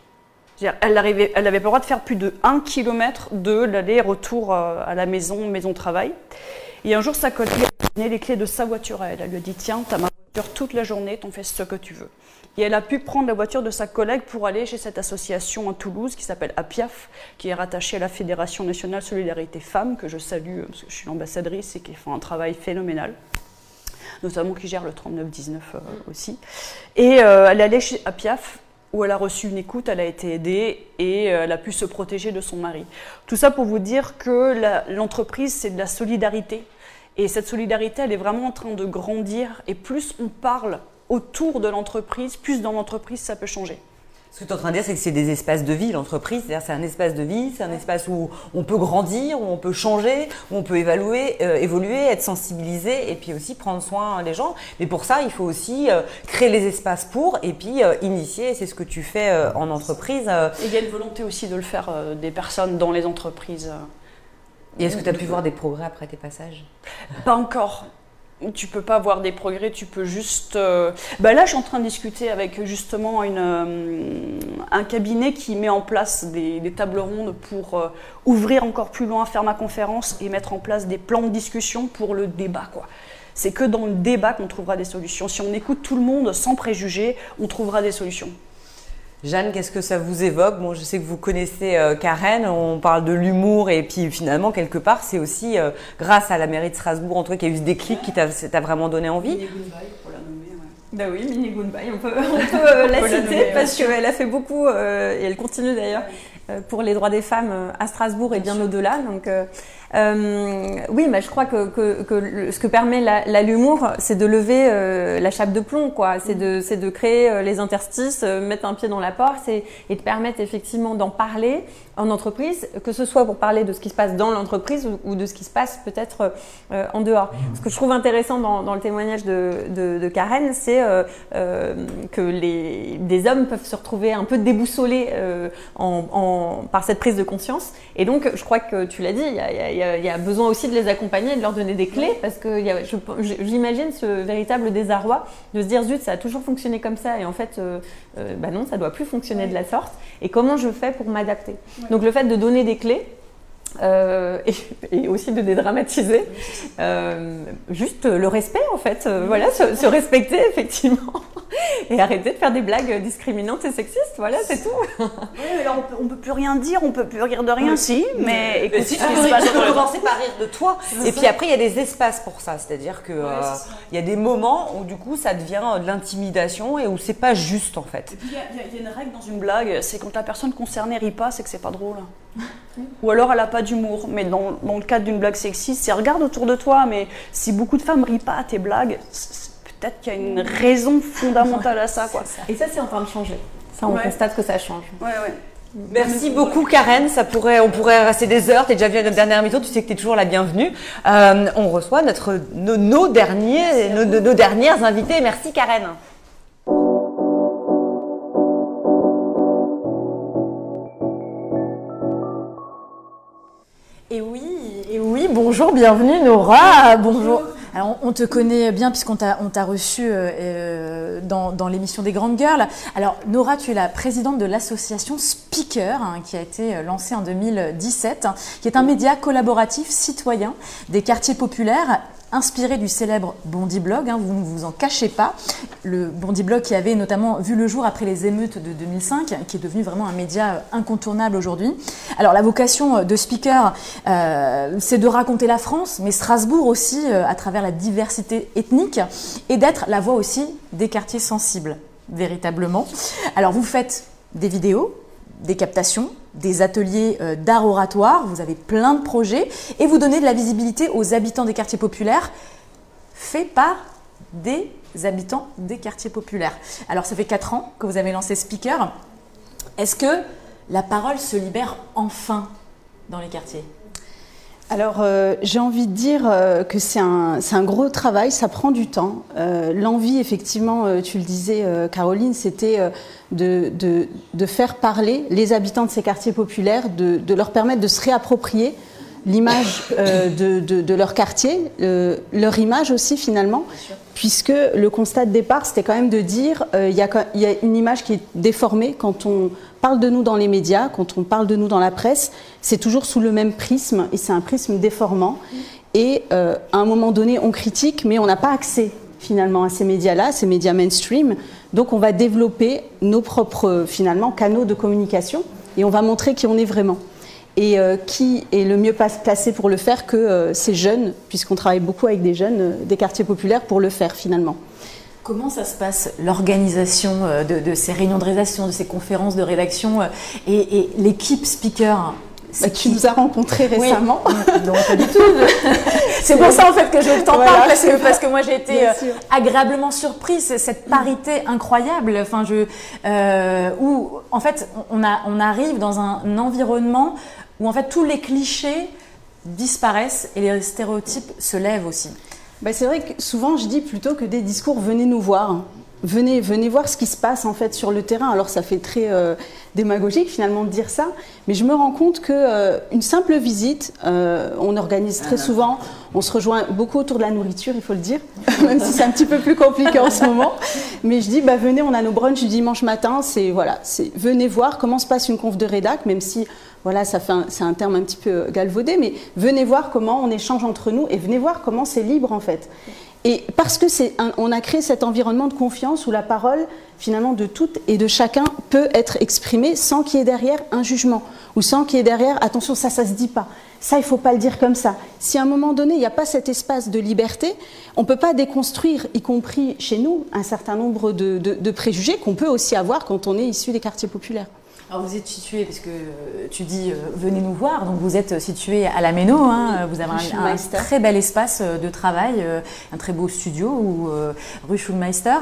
Elle n'avait pas le droit de faire plus de 1 km de l'aller-retour euh, à la maison, maison-travail. Et un jour, sa collègue a donné les clés de sa voiture à elle. Elle lui a dit Tiens, t'as ma voiture toute la journée, t'en fais ce que tu veux. Et elle a pu prendre la voiture de sa collègue pour aller chez cette association à Toulouse qui s'appelle APIAF, qui est rattachée à la Fédération nationale Solidarité Femmes, que je salue parce que je suis l'ambassadrice et qui font un travail phénoménal notamment qui gère le 3919 euh, aussi. Et euh, elle est allée chez Apiaf, où elle a reçu une écoute, elle a été aidée et euh, elle a pu se protéger de son mari. Tout ça pour vous dire que l'entreprise, c'est de la solidarité. Et cette solidarité, elle est vraiment en train de grandir. Et plus on parle autour de l'entreprise, plus dans l'entreprise, ça peut changer. Ce que tu es en train de dire, c'est que c'est des espaces de vie, l'entreprise. C'est-à-dire c'est un espace de vie, c'est un espace où on peut grandir, où on peut changer, où on peut évaluer, euh, évoluer, être sensibilisé et puis aussi prendre soin des gens. Mais pour ça, il faut aussi euh, créer les espaces pour et puis euh, initier. C'est ce que tu fais en entreprise. Et il y a une volonté aussi de le faire des personnes dans les entreprises. Et est-ce que tu as pu voir des progrès après tes passages? Pas encore. Tu peux pas voir des progrès, tu peux juste. euh, Bah là, je suis en train de discuter avec justement une, euh, un cabinet qui met en place des, tables rondes pour euh, ouvrir encore plus loin, faire ma conférence et mettre en place des plans de discussion pour le débat. quoi. C'est que dans le débat qu'on trouvera des solutions. Si on écoute tout le monde sans préjugés, on trouvera des solutions. Jeanne, qu'est-ce que ça vous évoque? Bon, je sais que vous connaissez euh, Karen, on parle de l'humour et puis finalement, quelque part, c'est aussi euh, grâce à la mairie de Strasbourg, en tout cas, qu'il y a eu ce déclic qui t'a vraiment donné envie. Bah oui, Mini Goodbye, on peut, on peut euh, la On peut la citer nommer, parce ouais. qu'elle a fait beaucoup euh, et elle continue d'ailleurs pour les droits des femmes euh, à Strasbourg et bien au-delà. Donc euh, euh, oui, mais je crois que, que, que le- ce que permet la- la- l'humour, c'est de lever euh, la chape de plomb, quoi. C'est de, c'est de créer euh, les interstices, euh, mettre un pied dans la porte et, et de permettre effectivement d'en parler en entreprise, que ce soit pour parler de ce qui se passe dans l'entreprise ou, ou de ce qui se passe peut-être euh, en dehors. Ce que je trouve intéressant dans, dans le témoignage de, de, de Karen, c'est euh, euh, que les, des hommes peuvent se retrouver un peu déboussolés euh, en, en- par cette prise de conscience. Et donc, je crois que tu l'as dit, il y a, il y besoin aussi de les accompagner, de leur donner des clés, parce que j'imagine ce véritable désarroi de se dire, zut, ça a toujours fonctionné comme ça, et en fait, euh, euh, bah non, ça doit plus fonctionner de la sorte. Et comment je fais pour m'adapter? Donc, le fait de donner des clés, euh, et, et aussi de dédramatiser. Euh, juste le respect, en fait. Euh, voilà, se, se respecter, effectivement. Et arrêter de faire des blagues discriminantes et sexistes. Voilà, c'est tout. Oui, mais là, on peut, on peut plus rien dire, on peut plus rire de rien, Oui. si, mais écoute, Mais si tu peux, passe tu peux commencer par rire de toi. Et ça. puis après, il y a des espaces pour ça. C'est-à-dire euh, ça. il y a des moments où du coup, ça devient de l'intimidation et où c'est pas juste en fait. Il y, y y a une règle dans une blague, c'est quand la personne concernée rit pas, c'est que c'est pas drôle. Ou alors elle a pas d'humour. Mais dans, dans le cadre d'une blague sexiste, c'est regarde autour de toi, mais si beaucoup de femmes rient pas à tes blagues, peut-être qu'il y a une raison fondamentale à ça. Quoi. Et ça, c'est en train de changer. Ça, on Ouais. constate que ça change. Ouais, ouais. Merci beaucoup Karen, ça pourrait, on pourrait rester des heures, tu es déjà venue à notre dernière mi tu sais que tu es toujours la bienvenue. Euh, on reçoit notre, nos, nos derniers, nos, nos- nos dernières invitées. Merci Karen. Bonjour, bienvenue Nora, bonjour. Alors, on te connaît bien puisqu'on t'a reçu euh, euh, dans, dans l'émission des Grandes Girls. Alors Nora, tu es la présidente de l'association Speaker hein, qui a été euh, lancée en 2017, hein, qui est un média collaboratif citoyen des quartiers populaires inspiré du célèbre Bondi Blog, hein, vous ne vous en cachez pas. Le Bondi Blog qui avait notamment vu le jour après les émeutes de 2005, qui est devenu vraiment un média euh, incontournable aujourd'hui. Alors la vocation euh, de Speaker, euh, c'est de raconter la France, mais Strasbourg aussi, à travers la diversité ethnique, et d'être la voix aussi des quartiers sensibles, véritablement. Alors vous faites des vidéos, des captations, des ateliers euh, d'art oratoire, vous avez plein de projets et vous donnez de la visibilité aux habitants des quartiers populaires faits par des habitants des quartiers populaires. Alors ça fait 4 ans que vous avez lancé Speaker. Est-ce que la parole se libère enfin dans les quartiers? Alors, euh, j'ai envie de dire euh, que c'est un, c'est un gros travail, ça prend du temps. Euh, L'envie, effectivement, euh, tu le disais, euh, Caroline, c'était euh, de, de, de faire parler les habitants de ces quartiers populaires, de, de leur permettre de se réapproprier l'image euh, de, leur quartier, euh, leur image aussi finalement, puisque le constat de départ, c'était quand même de dire euh, il y, a quand- il y a une image qui est déformée quand on parle de nous dans les médias, quand on parle de nous dans la presse, c'est toujours sous le même prisme et c'est un prisme déformant. Et euh, à un moment donné, on critique, mais on n'a pas accès finalement à ces médias-là, ces médias mainstream. Donc on va développer nos propres finalement canaux de communication et on va montrer qui on est vraiment. Et euh, qui est le mieux placé pour le faire que euh, ces jeunes, puisqu'on travaille beaucoup avec des jeunes des quartiers populaires pour le faire finalement. Comment ça se passe, l'organisation euh, de, de ces réunions de rédaction, de ces conférences de rédaction euh, et, et l'équipe speaker Bah, tu nous as rencontrés Oui. récemment. Non, pas du tout. c'est pour ça en fait que je t'en Voilà. parle parce que, parce que moi j'ai été euh, agréablement surprise cette parité incroyable. Enfin je euh, où en fait on a on arrive dans un environnement où en fait tous les clichés disparaissent et les stéréotypes se lèvent aussi. Bah, c'est vrai que souvent je dis plutôt que des discours, venez nous voir. Venez, venez voir ce qui se passe en fait sur le terrain. Alors ça fait très euh, démagogique finalement de dire ça, mais je me rends compte que euh, une simple visite, euh, on organise très souvent, on se rejoint beaucoup autour de la nourriture, il faut le dire, même si c'est un petit peu plus compliqué en ce moment. Mais je dis, bah venez, on a nos brunchs du dimanche matin. C'est voilà, c'est venez voir comment se passe une conf de rédac, même si voilà, ça fait c'est un terme un petit peu galvaudé, mais venez voir comment on échange entre nous et venez voir comment c'est libre en fait. Et parce que c'est on a créé cet environnement de confiance où la parole finalement de toutes et de chacun peut être exprimée sans qu'il y ait derrière un jugement ou sans qu'il y ait derrière attention ça ça se dit pas. Ça, il faut pas le dire comme ça. Si à un moment donné, il n'y a pas cet espace de liberté, on peut pas déconstruire, y compris chez nous, un certain nombre de préjugés qu'on peut aussi avoir quand on est issu des quartiers populaires. Alors vous êtes situé, parce que euh, tu dis euh, venez nous voir, donc vous êtes situé à la Méno, hein, vous avez un, très bel espace euh, de travail, euh, un très beau studio ou euh, rue Schulmeister.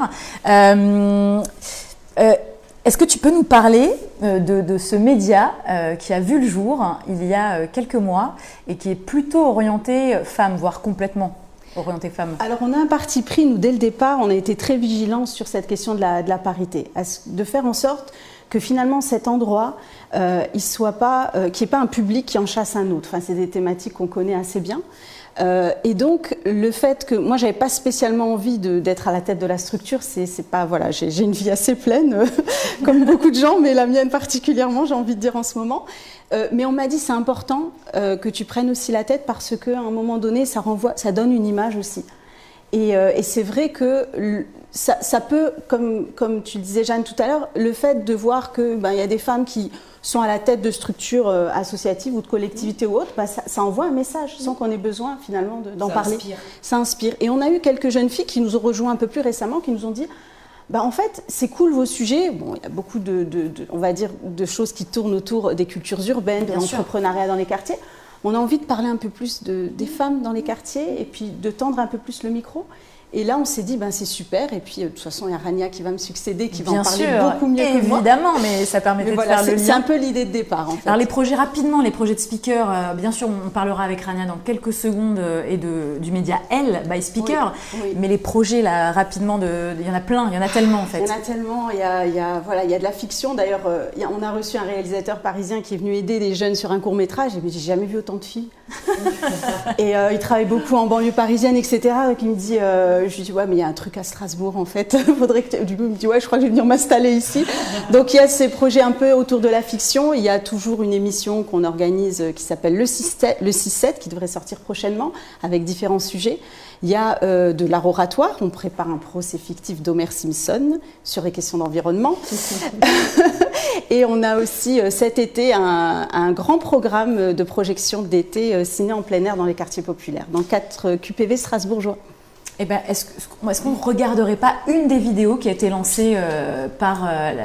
Est-ce que tu peux nous parler de, de ce média qui a vu le jour il y a quelques mois et qui est plutôt orienté euh, femme, voire complètement orienté femme Alors on a un parti pris, nous, dès le départ, on a été très vigilants sur cette question de la, de la parité, de faire en sorte que finalement cet endroit, euh, euh, qu'il n'y ait pas un public qui en chasse un autre. Enfin, c'est des thématiques qu'on connaît assez bien. Euh, et donc le fait que moi j'avais pas spécialement envie d'être à la tête de la structure, c'est pas voilà, j'ai une vie assez pleine comme beaucoup de gens, mais la mienne particulièrement, j'ai envie de dire en ce moment. Mais on m'a dit c'est important que tu prennes aussi la tête parce que à un moment donné ça renvoie, ça donne une image aussi. Et, c'est vrai que ça, ça peut, comme, comme tu le disais Jeanne tout à l'heure, le fait de voir que ben, y a des femmes qui sont à la tête de structures euh, associatives ou de collectivités ou autres, ben, ça, ça envoie un message sans qu'on ait besoin finalement de- d'en parler. inspire. Ça inspire. Et on a eu quelques jeunes filles qui nous ont rejoints un peu plus récemment, qui nous ont dit. Bah en fait, c'est cool vos sujets. Bon, il y a beaucoup de, de- de- on va dire, de choses qui tournent autour des cultures urbaines, de l'entrepreneuriat dans les quartiers. On a envie de parler un peu plus de, des femmes dans les quartiers et puis de tendre un peu plus le micro. Et là, on s'est dit, ben, c'est super. Et puis, euh, de toute façon, il y a Rania qui va me succéder, qui va en parler sûr, beaucoup mieux que moi. évidemment, mais ça permettait Mais de voilà, faire le lien. C'est un peu l'idée de départ, en fait. Alors les projets rapidement, les projets de speaker, euh, bien sûr on parlera avec Rania dans quelques secondes euh, et de, du média Elle by Speaker, Oui, oui. mais les projets là rapidement, de- il y en a plein, il y en a tellement en fait. Il y en a tellement, il y a, il y a- voilà, il y a de la fiction. D'ailleurs, euh, on a reçu un réalisateur parisien qui est venu aider des jeunes sur un court métrage. Et j'ai jamais vu autant de filles. et il travaille beaucoup en banlieue parisienne, etc. Donc il me dit, euh, je lui dis, ouais, mais il y a un truc à Strasbourg en fait. Faudrait que du coup, il me dit, ouais, je crois que je vais venir m'installer ici. Donc il y a ces projets un peu autour de la fiction. Il y a toujours une émission qu'on organise euh, qui s'appelle le 6-7, le 6-7, qui devrait sortir prochainement avec différents sujets. Il y a euh, de l'art oratoire. On prépare un procès fictif d'Homer Simpson sur les questions d'environnement. Et on a aussi cet été un, grand programme de projection d'été euh, ciné en plein air dans les quartiers populaires, dans quatre QPV strasbourgeois. Eh ben, est-ce que- est-ce qu'on ne regarderait pas une des vidéos qui a été lancée euh, par euh, la-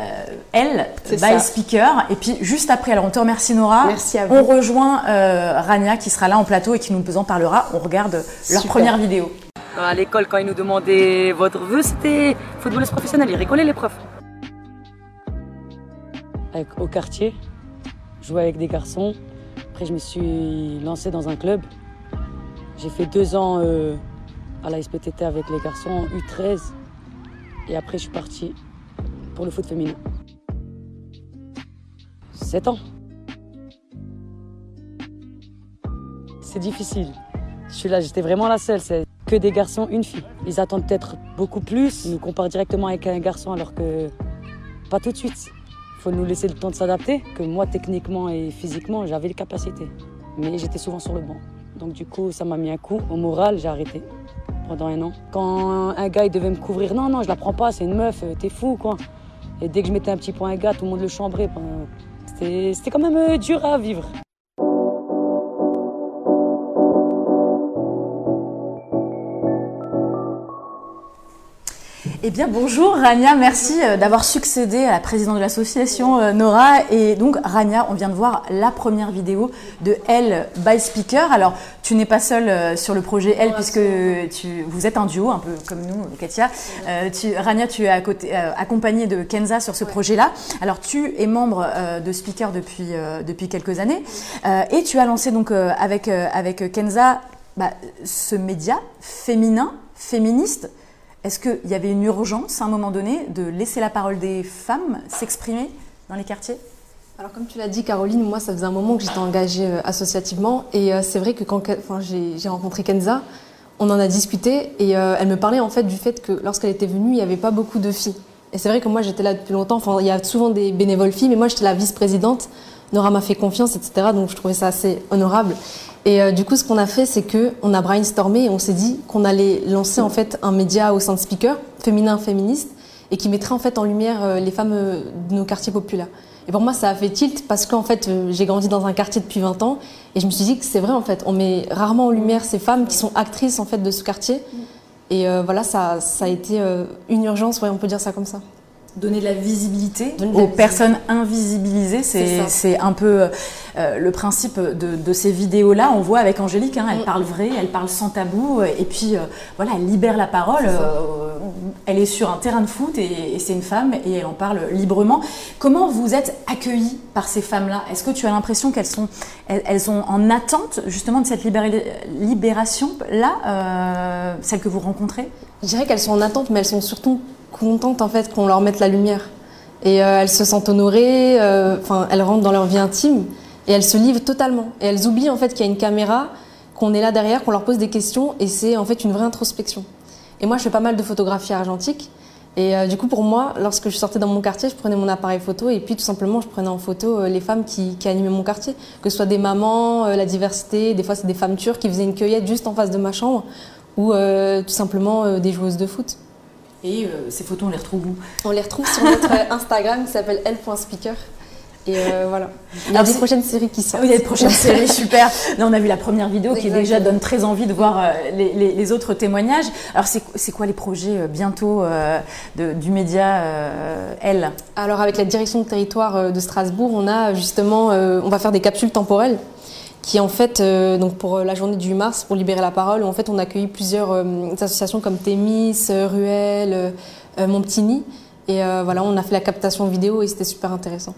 Elle, C'est by ça. Speaker, et puis juste après, alors on te remercie Nora, Merci à vous. on rejoint euh, Rania qui sera là en plateau et qui nous en parlera, on regarde leur Super. première vidéo. À l'école, quand ils nous demandaient votre vœu, c'était footballeuse professionnelle. Ils rigolaient les profs. Avec- au quartier, jouer avec des garçons. Après, je me suis lancée dans un club. J'ai fait deux ans euh, à la SPTT avec les garçons en U13. Et après, je suis partie pour le foot féminin. Sept ans. C'est difficile. J'étais vraiment la seule. C'est que des garçons, une fille. Ils attendent peut-être beaucoup plus. Ils nous comparent directement avec un garçon alors que pas tout de suite. Il faut nous laisser le temps de s'adapter. Que moi, techniquement et physiquement, j'avais les capacités. Mais j'étais souvent sur le banc. Donc du coup, ça m'a mis un coup. Au moral, j'ai arrêté pendant un an. Quand un gars devait me couvrir, non, non, je la prends pas, c'est une meuf, euh, t'es fou, quoi. Et dès que je mettais un petit point à un gars, tout le monde le chambrait. C'était c'était quand même euh, dur à vivre. Eh bien bonjour Rania, merci euh, d'avoir succédé à la présidente de l'association euh, Nora. Et donc Rania, on vient de voir la première vidéo de Elle by Speaker. Alors tu n'es pas seule euh, sur le projet Elle puisque tu, vous êtes un duo, un peu comme nous Katia. Euh, tu, Rania, tu es à côté, accompagnée de Kenza sur ce projet-là. Alors tu es membre de Speaker depuis, depuis quelques années et tu as lancé donc avec, avec Kenza bah, ce média féminin, féministe. Est-ce qu'il y avait une urgence à un moment donné de laisser la parole des femmes s'exprimer dans les quartiers? Alors comme tu l'as dit Caroline, moi ça faisait un moment que j'étais engagée euh, associativement. Et euh, c'est vrai que quand j'ai rencontré Kenza, on en a discuté et euh, elle me parlait en fait du fait que lorsqu'elle était venue, il n'y avait pas beaucoup de filles. Et c'est vrai que moi j'étais là depuis longtemps, enfin il y a souvent des bénévoles filles, mais moi j'étais la vice-présidente, Nora m'a fait confiance, etc. Donc je trouvais ça assez honorable. Et euh, du coup ce qu'on a fait c'est que on a brainstormé et on s'est dit qu'on allait lancer en fait un média au sein de Speaker, féminin féministe, et qui mettrait en fait en lumière euh, les femmes euh, de nos quartiers populaires. Et pour moi, ça a fait tilt parce qu'en fait, j'ai grandi dans un quartier depuis 20 ans et je me suis dit que c'est vrai en fait. On met rarement en lumière ces femmes qui sont actrices en fait de ce quartier. Et voilà, ça, ça a été une urgence, on peut dire ça comme ça. Donner de la visibilité Donner de la aux personnes invisibilisées, C'est un peu euh, le principe de, de ces vidéos-là. On voit avec Angélique, hein, elle parle vrai, elle parle sans tabou, euh, et puis euh, voilà, elle libère la parole. Euh, elle est sur un terrain de foot et, et c'est une femme et elle en parle librement. Comment vous êtes accueillis par ces femmes-là? Est-ce que tu as l'impression qu'elles sont, elles, elles sont en attente justement de cette libéra- libération-là, celle que vous rencontrez? Je dirais qu'elles sont en attente, mais elles sont surtout contentes en fait qu'on leur mette la lumière. Et euh, elles se sentent honorées, euh, enfin elles rentrent dans leur vie intime et elles se livrent totalement. Et elles oublient en fait qu'il y a une caméra, qu'on est là derrière, qu'on leur pose des questions et c'est en fait une vraie introspection. Et moi je fais pas mal de photographie argentique et euh, du coup pour moi, lorsque je sortais dans mon quartier, je prenais mon appareil photo et puis tout simplement je prenais en photo les femmes qui, animaient mon quartier, que ce soit des mamans, la diversité, des fois c'est des femmes turques qui faisaient une cueillette juste en face de ma chambre ou tout simplement des joueuses de foot. Et euh, ces photos, on les retrouve où? On les retrouve sur notre Instagram qui s'appelle l.speaker. Et euh, voilà. Il y a des prochaines séries qui sortent. Oui, il y a des prochaines séries, super. Là, on a vu la première vidéo qui déjà donne très envie de voir euh, les, les- les autres témoignages. Alors, c'est quoi les projets euh, bientôt euh, de- du média euh, Elle Alors avec la direction de territoire euh, de Strasbourg, on a justement, euh, on va faire des capsules temporelles qui en fait, euh, donc pour euh, la journée du 8 mars, pour libérer la parole, en fait on a accueilli plusieurs euh, associations comme Thémis, euh, Ruel, euh, Mon Petit Nid. Et voilà, on a fait la captation vidéo et c'était super intéressant.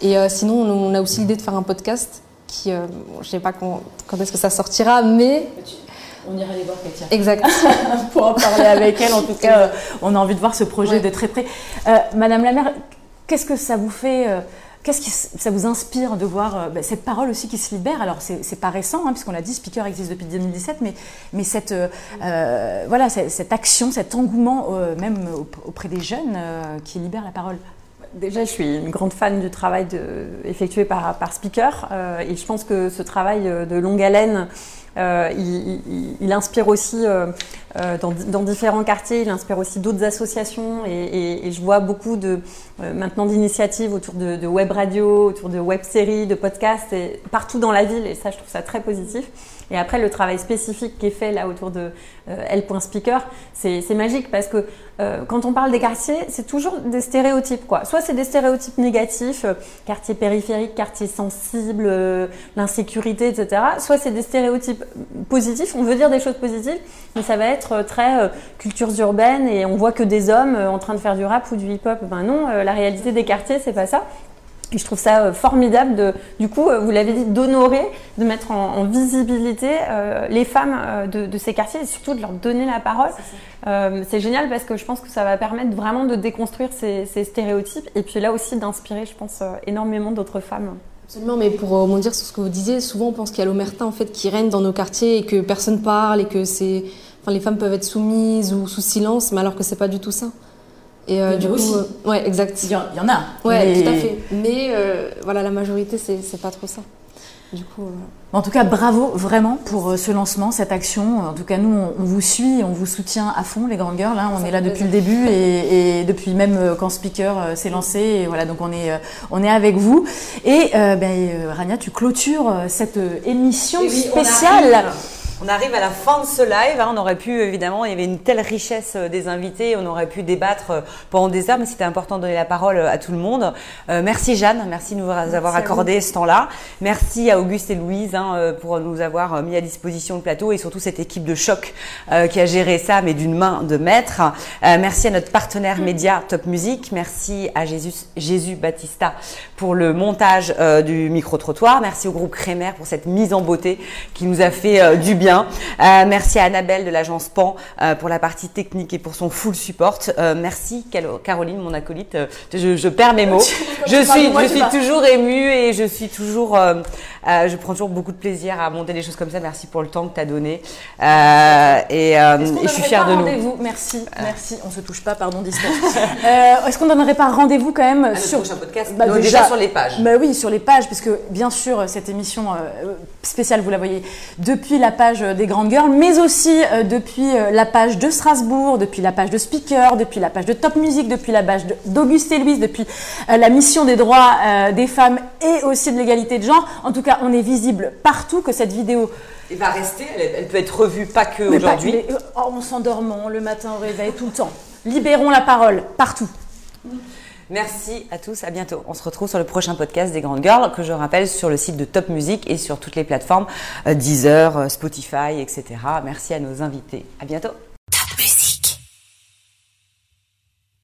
Et sinon, on a aussi l'idée de faire un podcast qui, bon, je sais pas quand, quand est-ce que ça sortira, mais... On ira les voir, Katia. Exact. Pour en parler avec elle, en tout cas, on a envie de voir ce projet de très près. Madame la maire, qu'est-ce que ça vous fait Qu'est-ce qui ça vous inspire de voir euh, bah, cette parole aussi qui se libère? Alors c'est pas récent, hein, puisqu'on l'a dit, Speaker existe depuis 2017, mais, mais cette, euh, euh, voilà, cette, action, cet engouement, même aup- auprès des jeunes, qui libère la parole. Déjà, je suis une grande fan du travail effectué par, par Speaker et je pense que ce travail de longue haleine, euh, il, il- il inspire aussi euh, euh, dans, dans différents quartiers, il inspire aussi d'autres associations et, et- et je vois beaucoup de euh, maintenant d'initiatives autour de, de web radio, autour de web séries, de podcasts et partout dans la ville et ça, je trouve ça très positif. Et après, le travail spécifique qui est fait là autour de euh, L.Speaker, c'est magique parce que euh, quand on parle des quartiers, c'est toujours des stéréotypes. Quoi. Soit c'est des stéréotypes négatifs, euh, quartier périphérique, quartier sensible, l'insécurité, etc. Soit c'est des stéréotypes positifs, on veut dire des choses positives, mais ça va être très cultures urbaines et on voit que des hommes en train de faire du rap ou du hip-hop. Ben non, la réalité des quartiers, c'est pas ça. Et je trouve ça euh, formidable de, du coup, euh, vous l'avez dit, d'honorer, de mettre en, en visibilité euh, les femmes de, de ces quartiers et surtout de leur donner la parole. Euh, C'est génial parce que je pense que ça va permettre vraiment de déconstruire ces, ces stéréotypes et puis là aussi d'inspirer, je pense, énormément d'autres femmes. Absolument, mais pour rebondir sur ce que vous disiez, souvent on pense qu'il y a l'omerta en fait qui règne dans nos quartiers et que personne parle et que c'est, enfin les femmes peuvent être soumises ou sous silence, mais alors que c'est pas du tout ça. Et euh, Mais du coup, aussi. euh, ouais, exact. Il y, en- il y en a. Ouais, mais- tout à fait. Mais euh, voilà, la majorité c'est c'est pas trop ça. Du coup. euh, En tout cas, bravo vraiment pour ce lancement, cette action. En tout cas, nous, on, on vous suit, on vous soutient à fond, les grandes girls. hein. On est là depuis le début et, et depuis même quand Speaker s'est lancé. Et voilà, donc on est, on est avec vous. Et euh, ben, Rania, tu clôtures cette émission Et oui, spéciale. On arrive à la fin de ce live. hein. On aurait pu, évidemment, il y avait une telle richesse euh, des invités. On aurait pu débattre euh, pendant des heures, mais c'était important de donner la parole euh, à tout le monde. Euh, merci Jeanne, merci de nous avoir accordé ce temps-là. Merci à Auguste et Louise hein, pour nous avoir mis à disposition le plateau et surtout cette équipe de choc euh, qui a géré ça, mais d'une main de maître. Euh, merci à notre partenaire média Top Music. Merci à Jésus, Jésus Baptista pour le montage du micro-trottoir. Merci au groupe Crémer pour cette mise en beauté qui nous a fait du bien. Euh, merci à Annabelle de l'agence PAN euh, pour la partie technique et pour son full support. Euh, merci Caroline, mon acolyte. Je, je perds mes mots. Je suis, moi, je suis toujours émue et je suis toujours, je prends toujours beaucoup de plaisir à monter des choses comme ça. Merci pour le temps que tu as donné. Et, et je suis fière de nous. Merci, merci. On se touche pas, pardon, distance. Est-ce qu'on donnerait pas rendez-vous quand même sur prochain podcast Bah, déjà sur les pages. Bah oui, sur les pages, parce que bien sûr cette émission spéciale, vous la voyez depuis la page euh, des grandes girls, mais aussi euh, depuis euh, la page de Strasbourg, depuis la page de Speaker, depuis la page de Top Music, depuis la page d'Auguste et Louise, depuis la mission des droits des femmes et aussi de l'égalité de genre. En tout cas, on est visible partout que cette vidéo Elle va rester, elle, elle peut être revue pas que aujourd'hui. euh, en s'endormant, le matin au réveil, tout le temps. Libérons la parole, partout. Merci à tous, à bientôt. On se retrouve sur le prochain podcast des Grandes Girls, que je rappelle sur le site de Top Music et sur toutes les plateformes euh, Deezer, euh, Spotify, etc. Merci à nos invités. À bientôt.